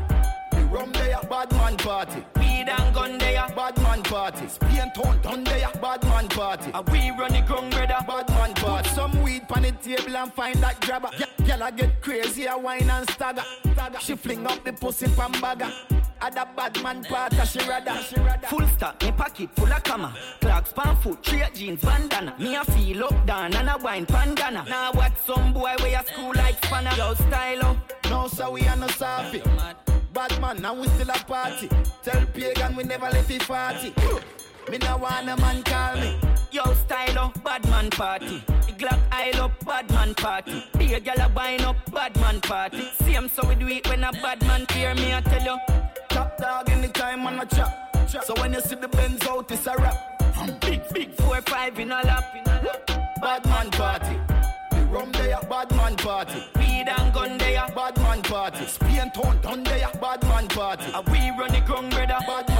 The rum there, bad man party. Weed and gun there. Bad man party. Spain town down there, bad man party. And we run the ground, brother. Bad. Weed on the table and find that grabber. Girl, I get crazy, I wine and stagger. She fling up the pussy from bagger. At a bad man party, she rather. Full stop, me pocket full of comma. Clarks pan foot, straight jeans, bandana. Me a feel up down and a wine pandana. Now what some boy wear a school like spanner. Yo style up. No, so we are no soft. Bad man, now we still a party. Tell pagan we never left it party. Me no want a man call me. Yo style up, bad man party. Glock aisle up, bad man party. Be a gal a wine up, bad man party. Same so we do it when a bad man hear me I tell you. Top dog anytime on a chop. So when you see the Benz out, it's a rap. I'm big, big four, five in a lap. Bad man party. The rum there, bad man party. Weed and gun there. Bad man party. Spain town down there, bad man party. And we run the ground, brother. Bad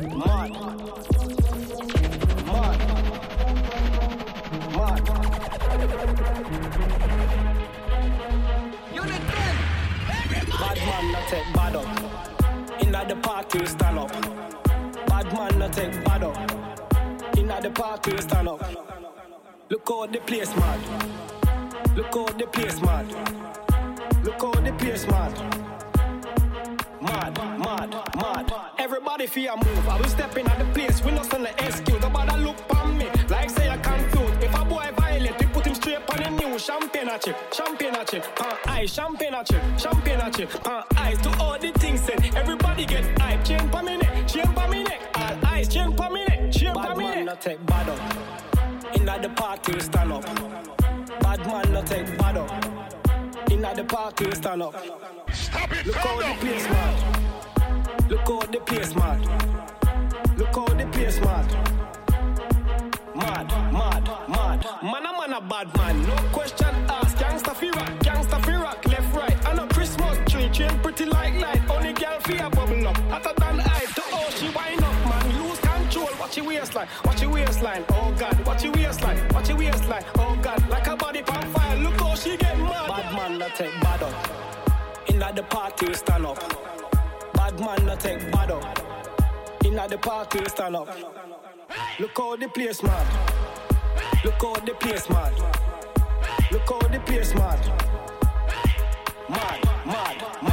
Mad. Mad. Mad. Bad man take bad up. Inna the party stand up. Bad man take bad up. Inna the party stand up. Look how the place mad. Look how the place mad. Look how the place mad. Mad, mad, mad. Everybody fear move. I will step in at the place. We not send the excuse. Nobody look on me like say I confused. If a boy violent, we put him straight on the news. Champagne a chip, champagne a chip. Pan ice, champagne a chip, champagne a chip. Pan ice to all the things said. Everybody get hype. Chain pa me neck, chain pa me neck. All ice, chain pa me neck, chain pa me neck. Bad man not take bad up. Inna the party stand up. Bad man not take bad up. Inna the party stand up. Stop it, Look how the place mad. Look how the place mad. Look how the place mad. Mad, mad, mad. Man a man a bad man. No question asked. Gangsta fi rock, gangsta fi rock. Left right. I know Christmas tree. Chain pretty like light. Only girl fi a bubble up. Hotter than ice. To oh she wind up man. Lose control. Watch your waistline. watch your waistline. Oh God, watch your waistline, watch your waistline. Oh God, like a body on fire. Look how she get mad. Bad man, not take bad up. In at the party, stand up. Man, not take bad up. In at the party, stand up. Look how the place mad. Look how the place mad. Look how the place. Mad, mad, mad. Mad,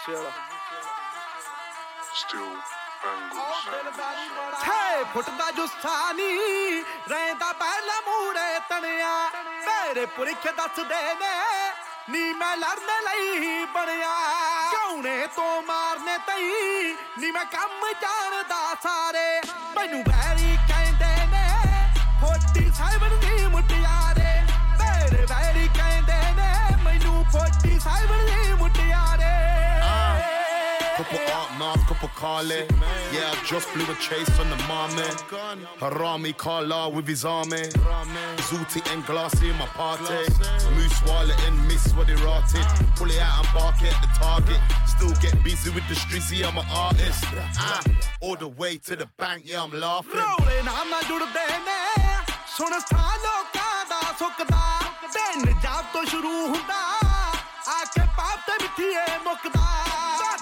Sidhu Moose ਵਾਲਾ Still ਛੇ ਫੁੱਟ ਦਾ ਜੁਸਾਨੀ ਰਹਿੰਦਾ ਪਹਿਲਾ ਮੂਰੇ ਤਣਿਆ ਮੇਰੇ ਪੁਰਖ ਦੱਸਦੇ ਨੇ ਨੀ ਮੈਂ ਲੜਨ ਲਈ ਬਣਿਆ ਕੌਣੇ ਤੋਂ ਮਾਰਨੇ ਤਈ ਨੀ ਮੈਂ ਕੰਮ ਜਾਣਦਾ ਸਾਰੇ ਮੈਨੂੰ ਵੈਰੀ ਕਹਿੰਦੇ ਨੇ forty ਸਾਹਿਬਨ the ਮੁਟਿਆਰੇ Pocale. Yeah, I just blew a chase on the mommy. Harami Kala with his army. Zooty and Glassy in my party. Moose Wala and Miss what they rotted. Pull it out and bark at the target. Still get busy with the streets, yeah, I'm an artist. Ah, all the way to the bank, yeah, I'm laughing. Rolling, I'm not doing the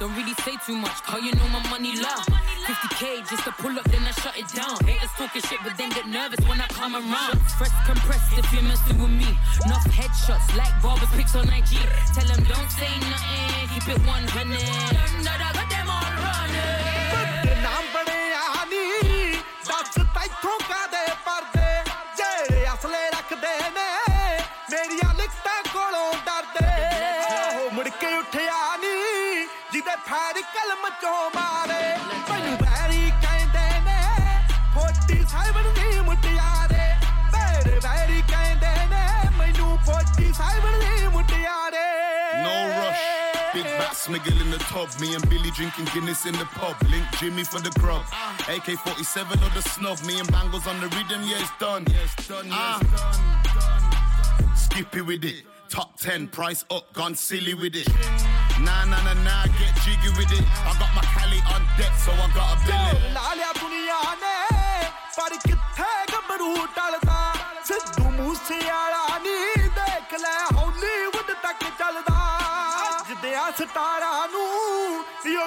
Don't really say too much, cause you know my money love. 50k just to pull up, then I shut it down. Haters talking shit, but then get nervous when I come around. Fresh compressed if you're messing with me. Enough headshots like barbers pics on IG. Tell them don't say nothing, keep it 100. That I got them all running. Smiggle in the tub. Me and Billy drinking Guinness in the pub. Link Jimmy for the grub. AK 47 or the snub. Me and Banglez on the rhythm. Yeah, it's done. Yeah, it's done. Yeah, it's ah. done. Skippy with it. Top 10, price up, gone silly with it. Nah, nah, nah, nah, get jiggy with it. I got my Cali on deck, so I got a billet. लालिया दुनिया ने पर किथे गबरू टलदा सिद्धू मूसे आला नी देख ले Hollywood तक चलदा अज दे सितारा नू यो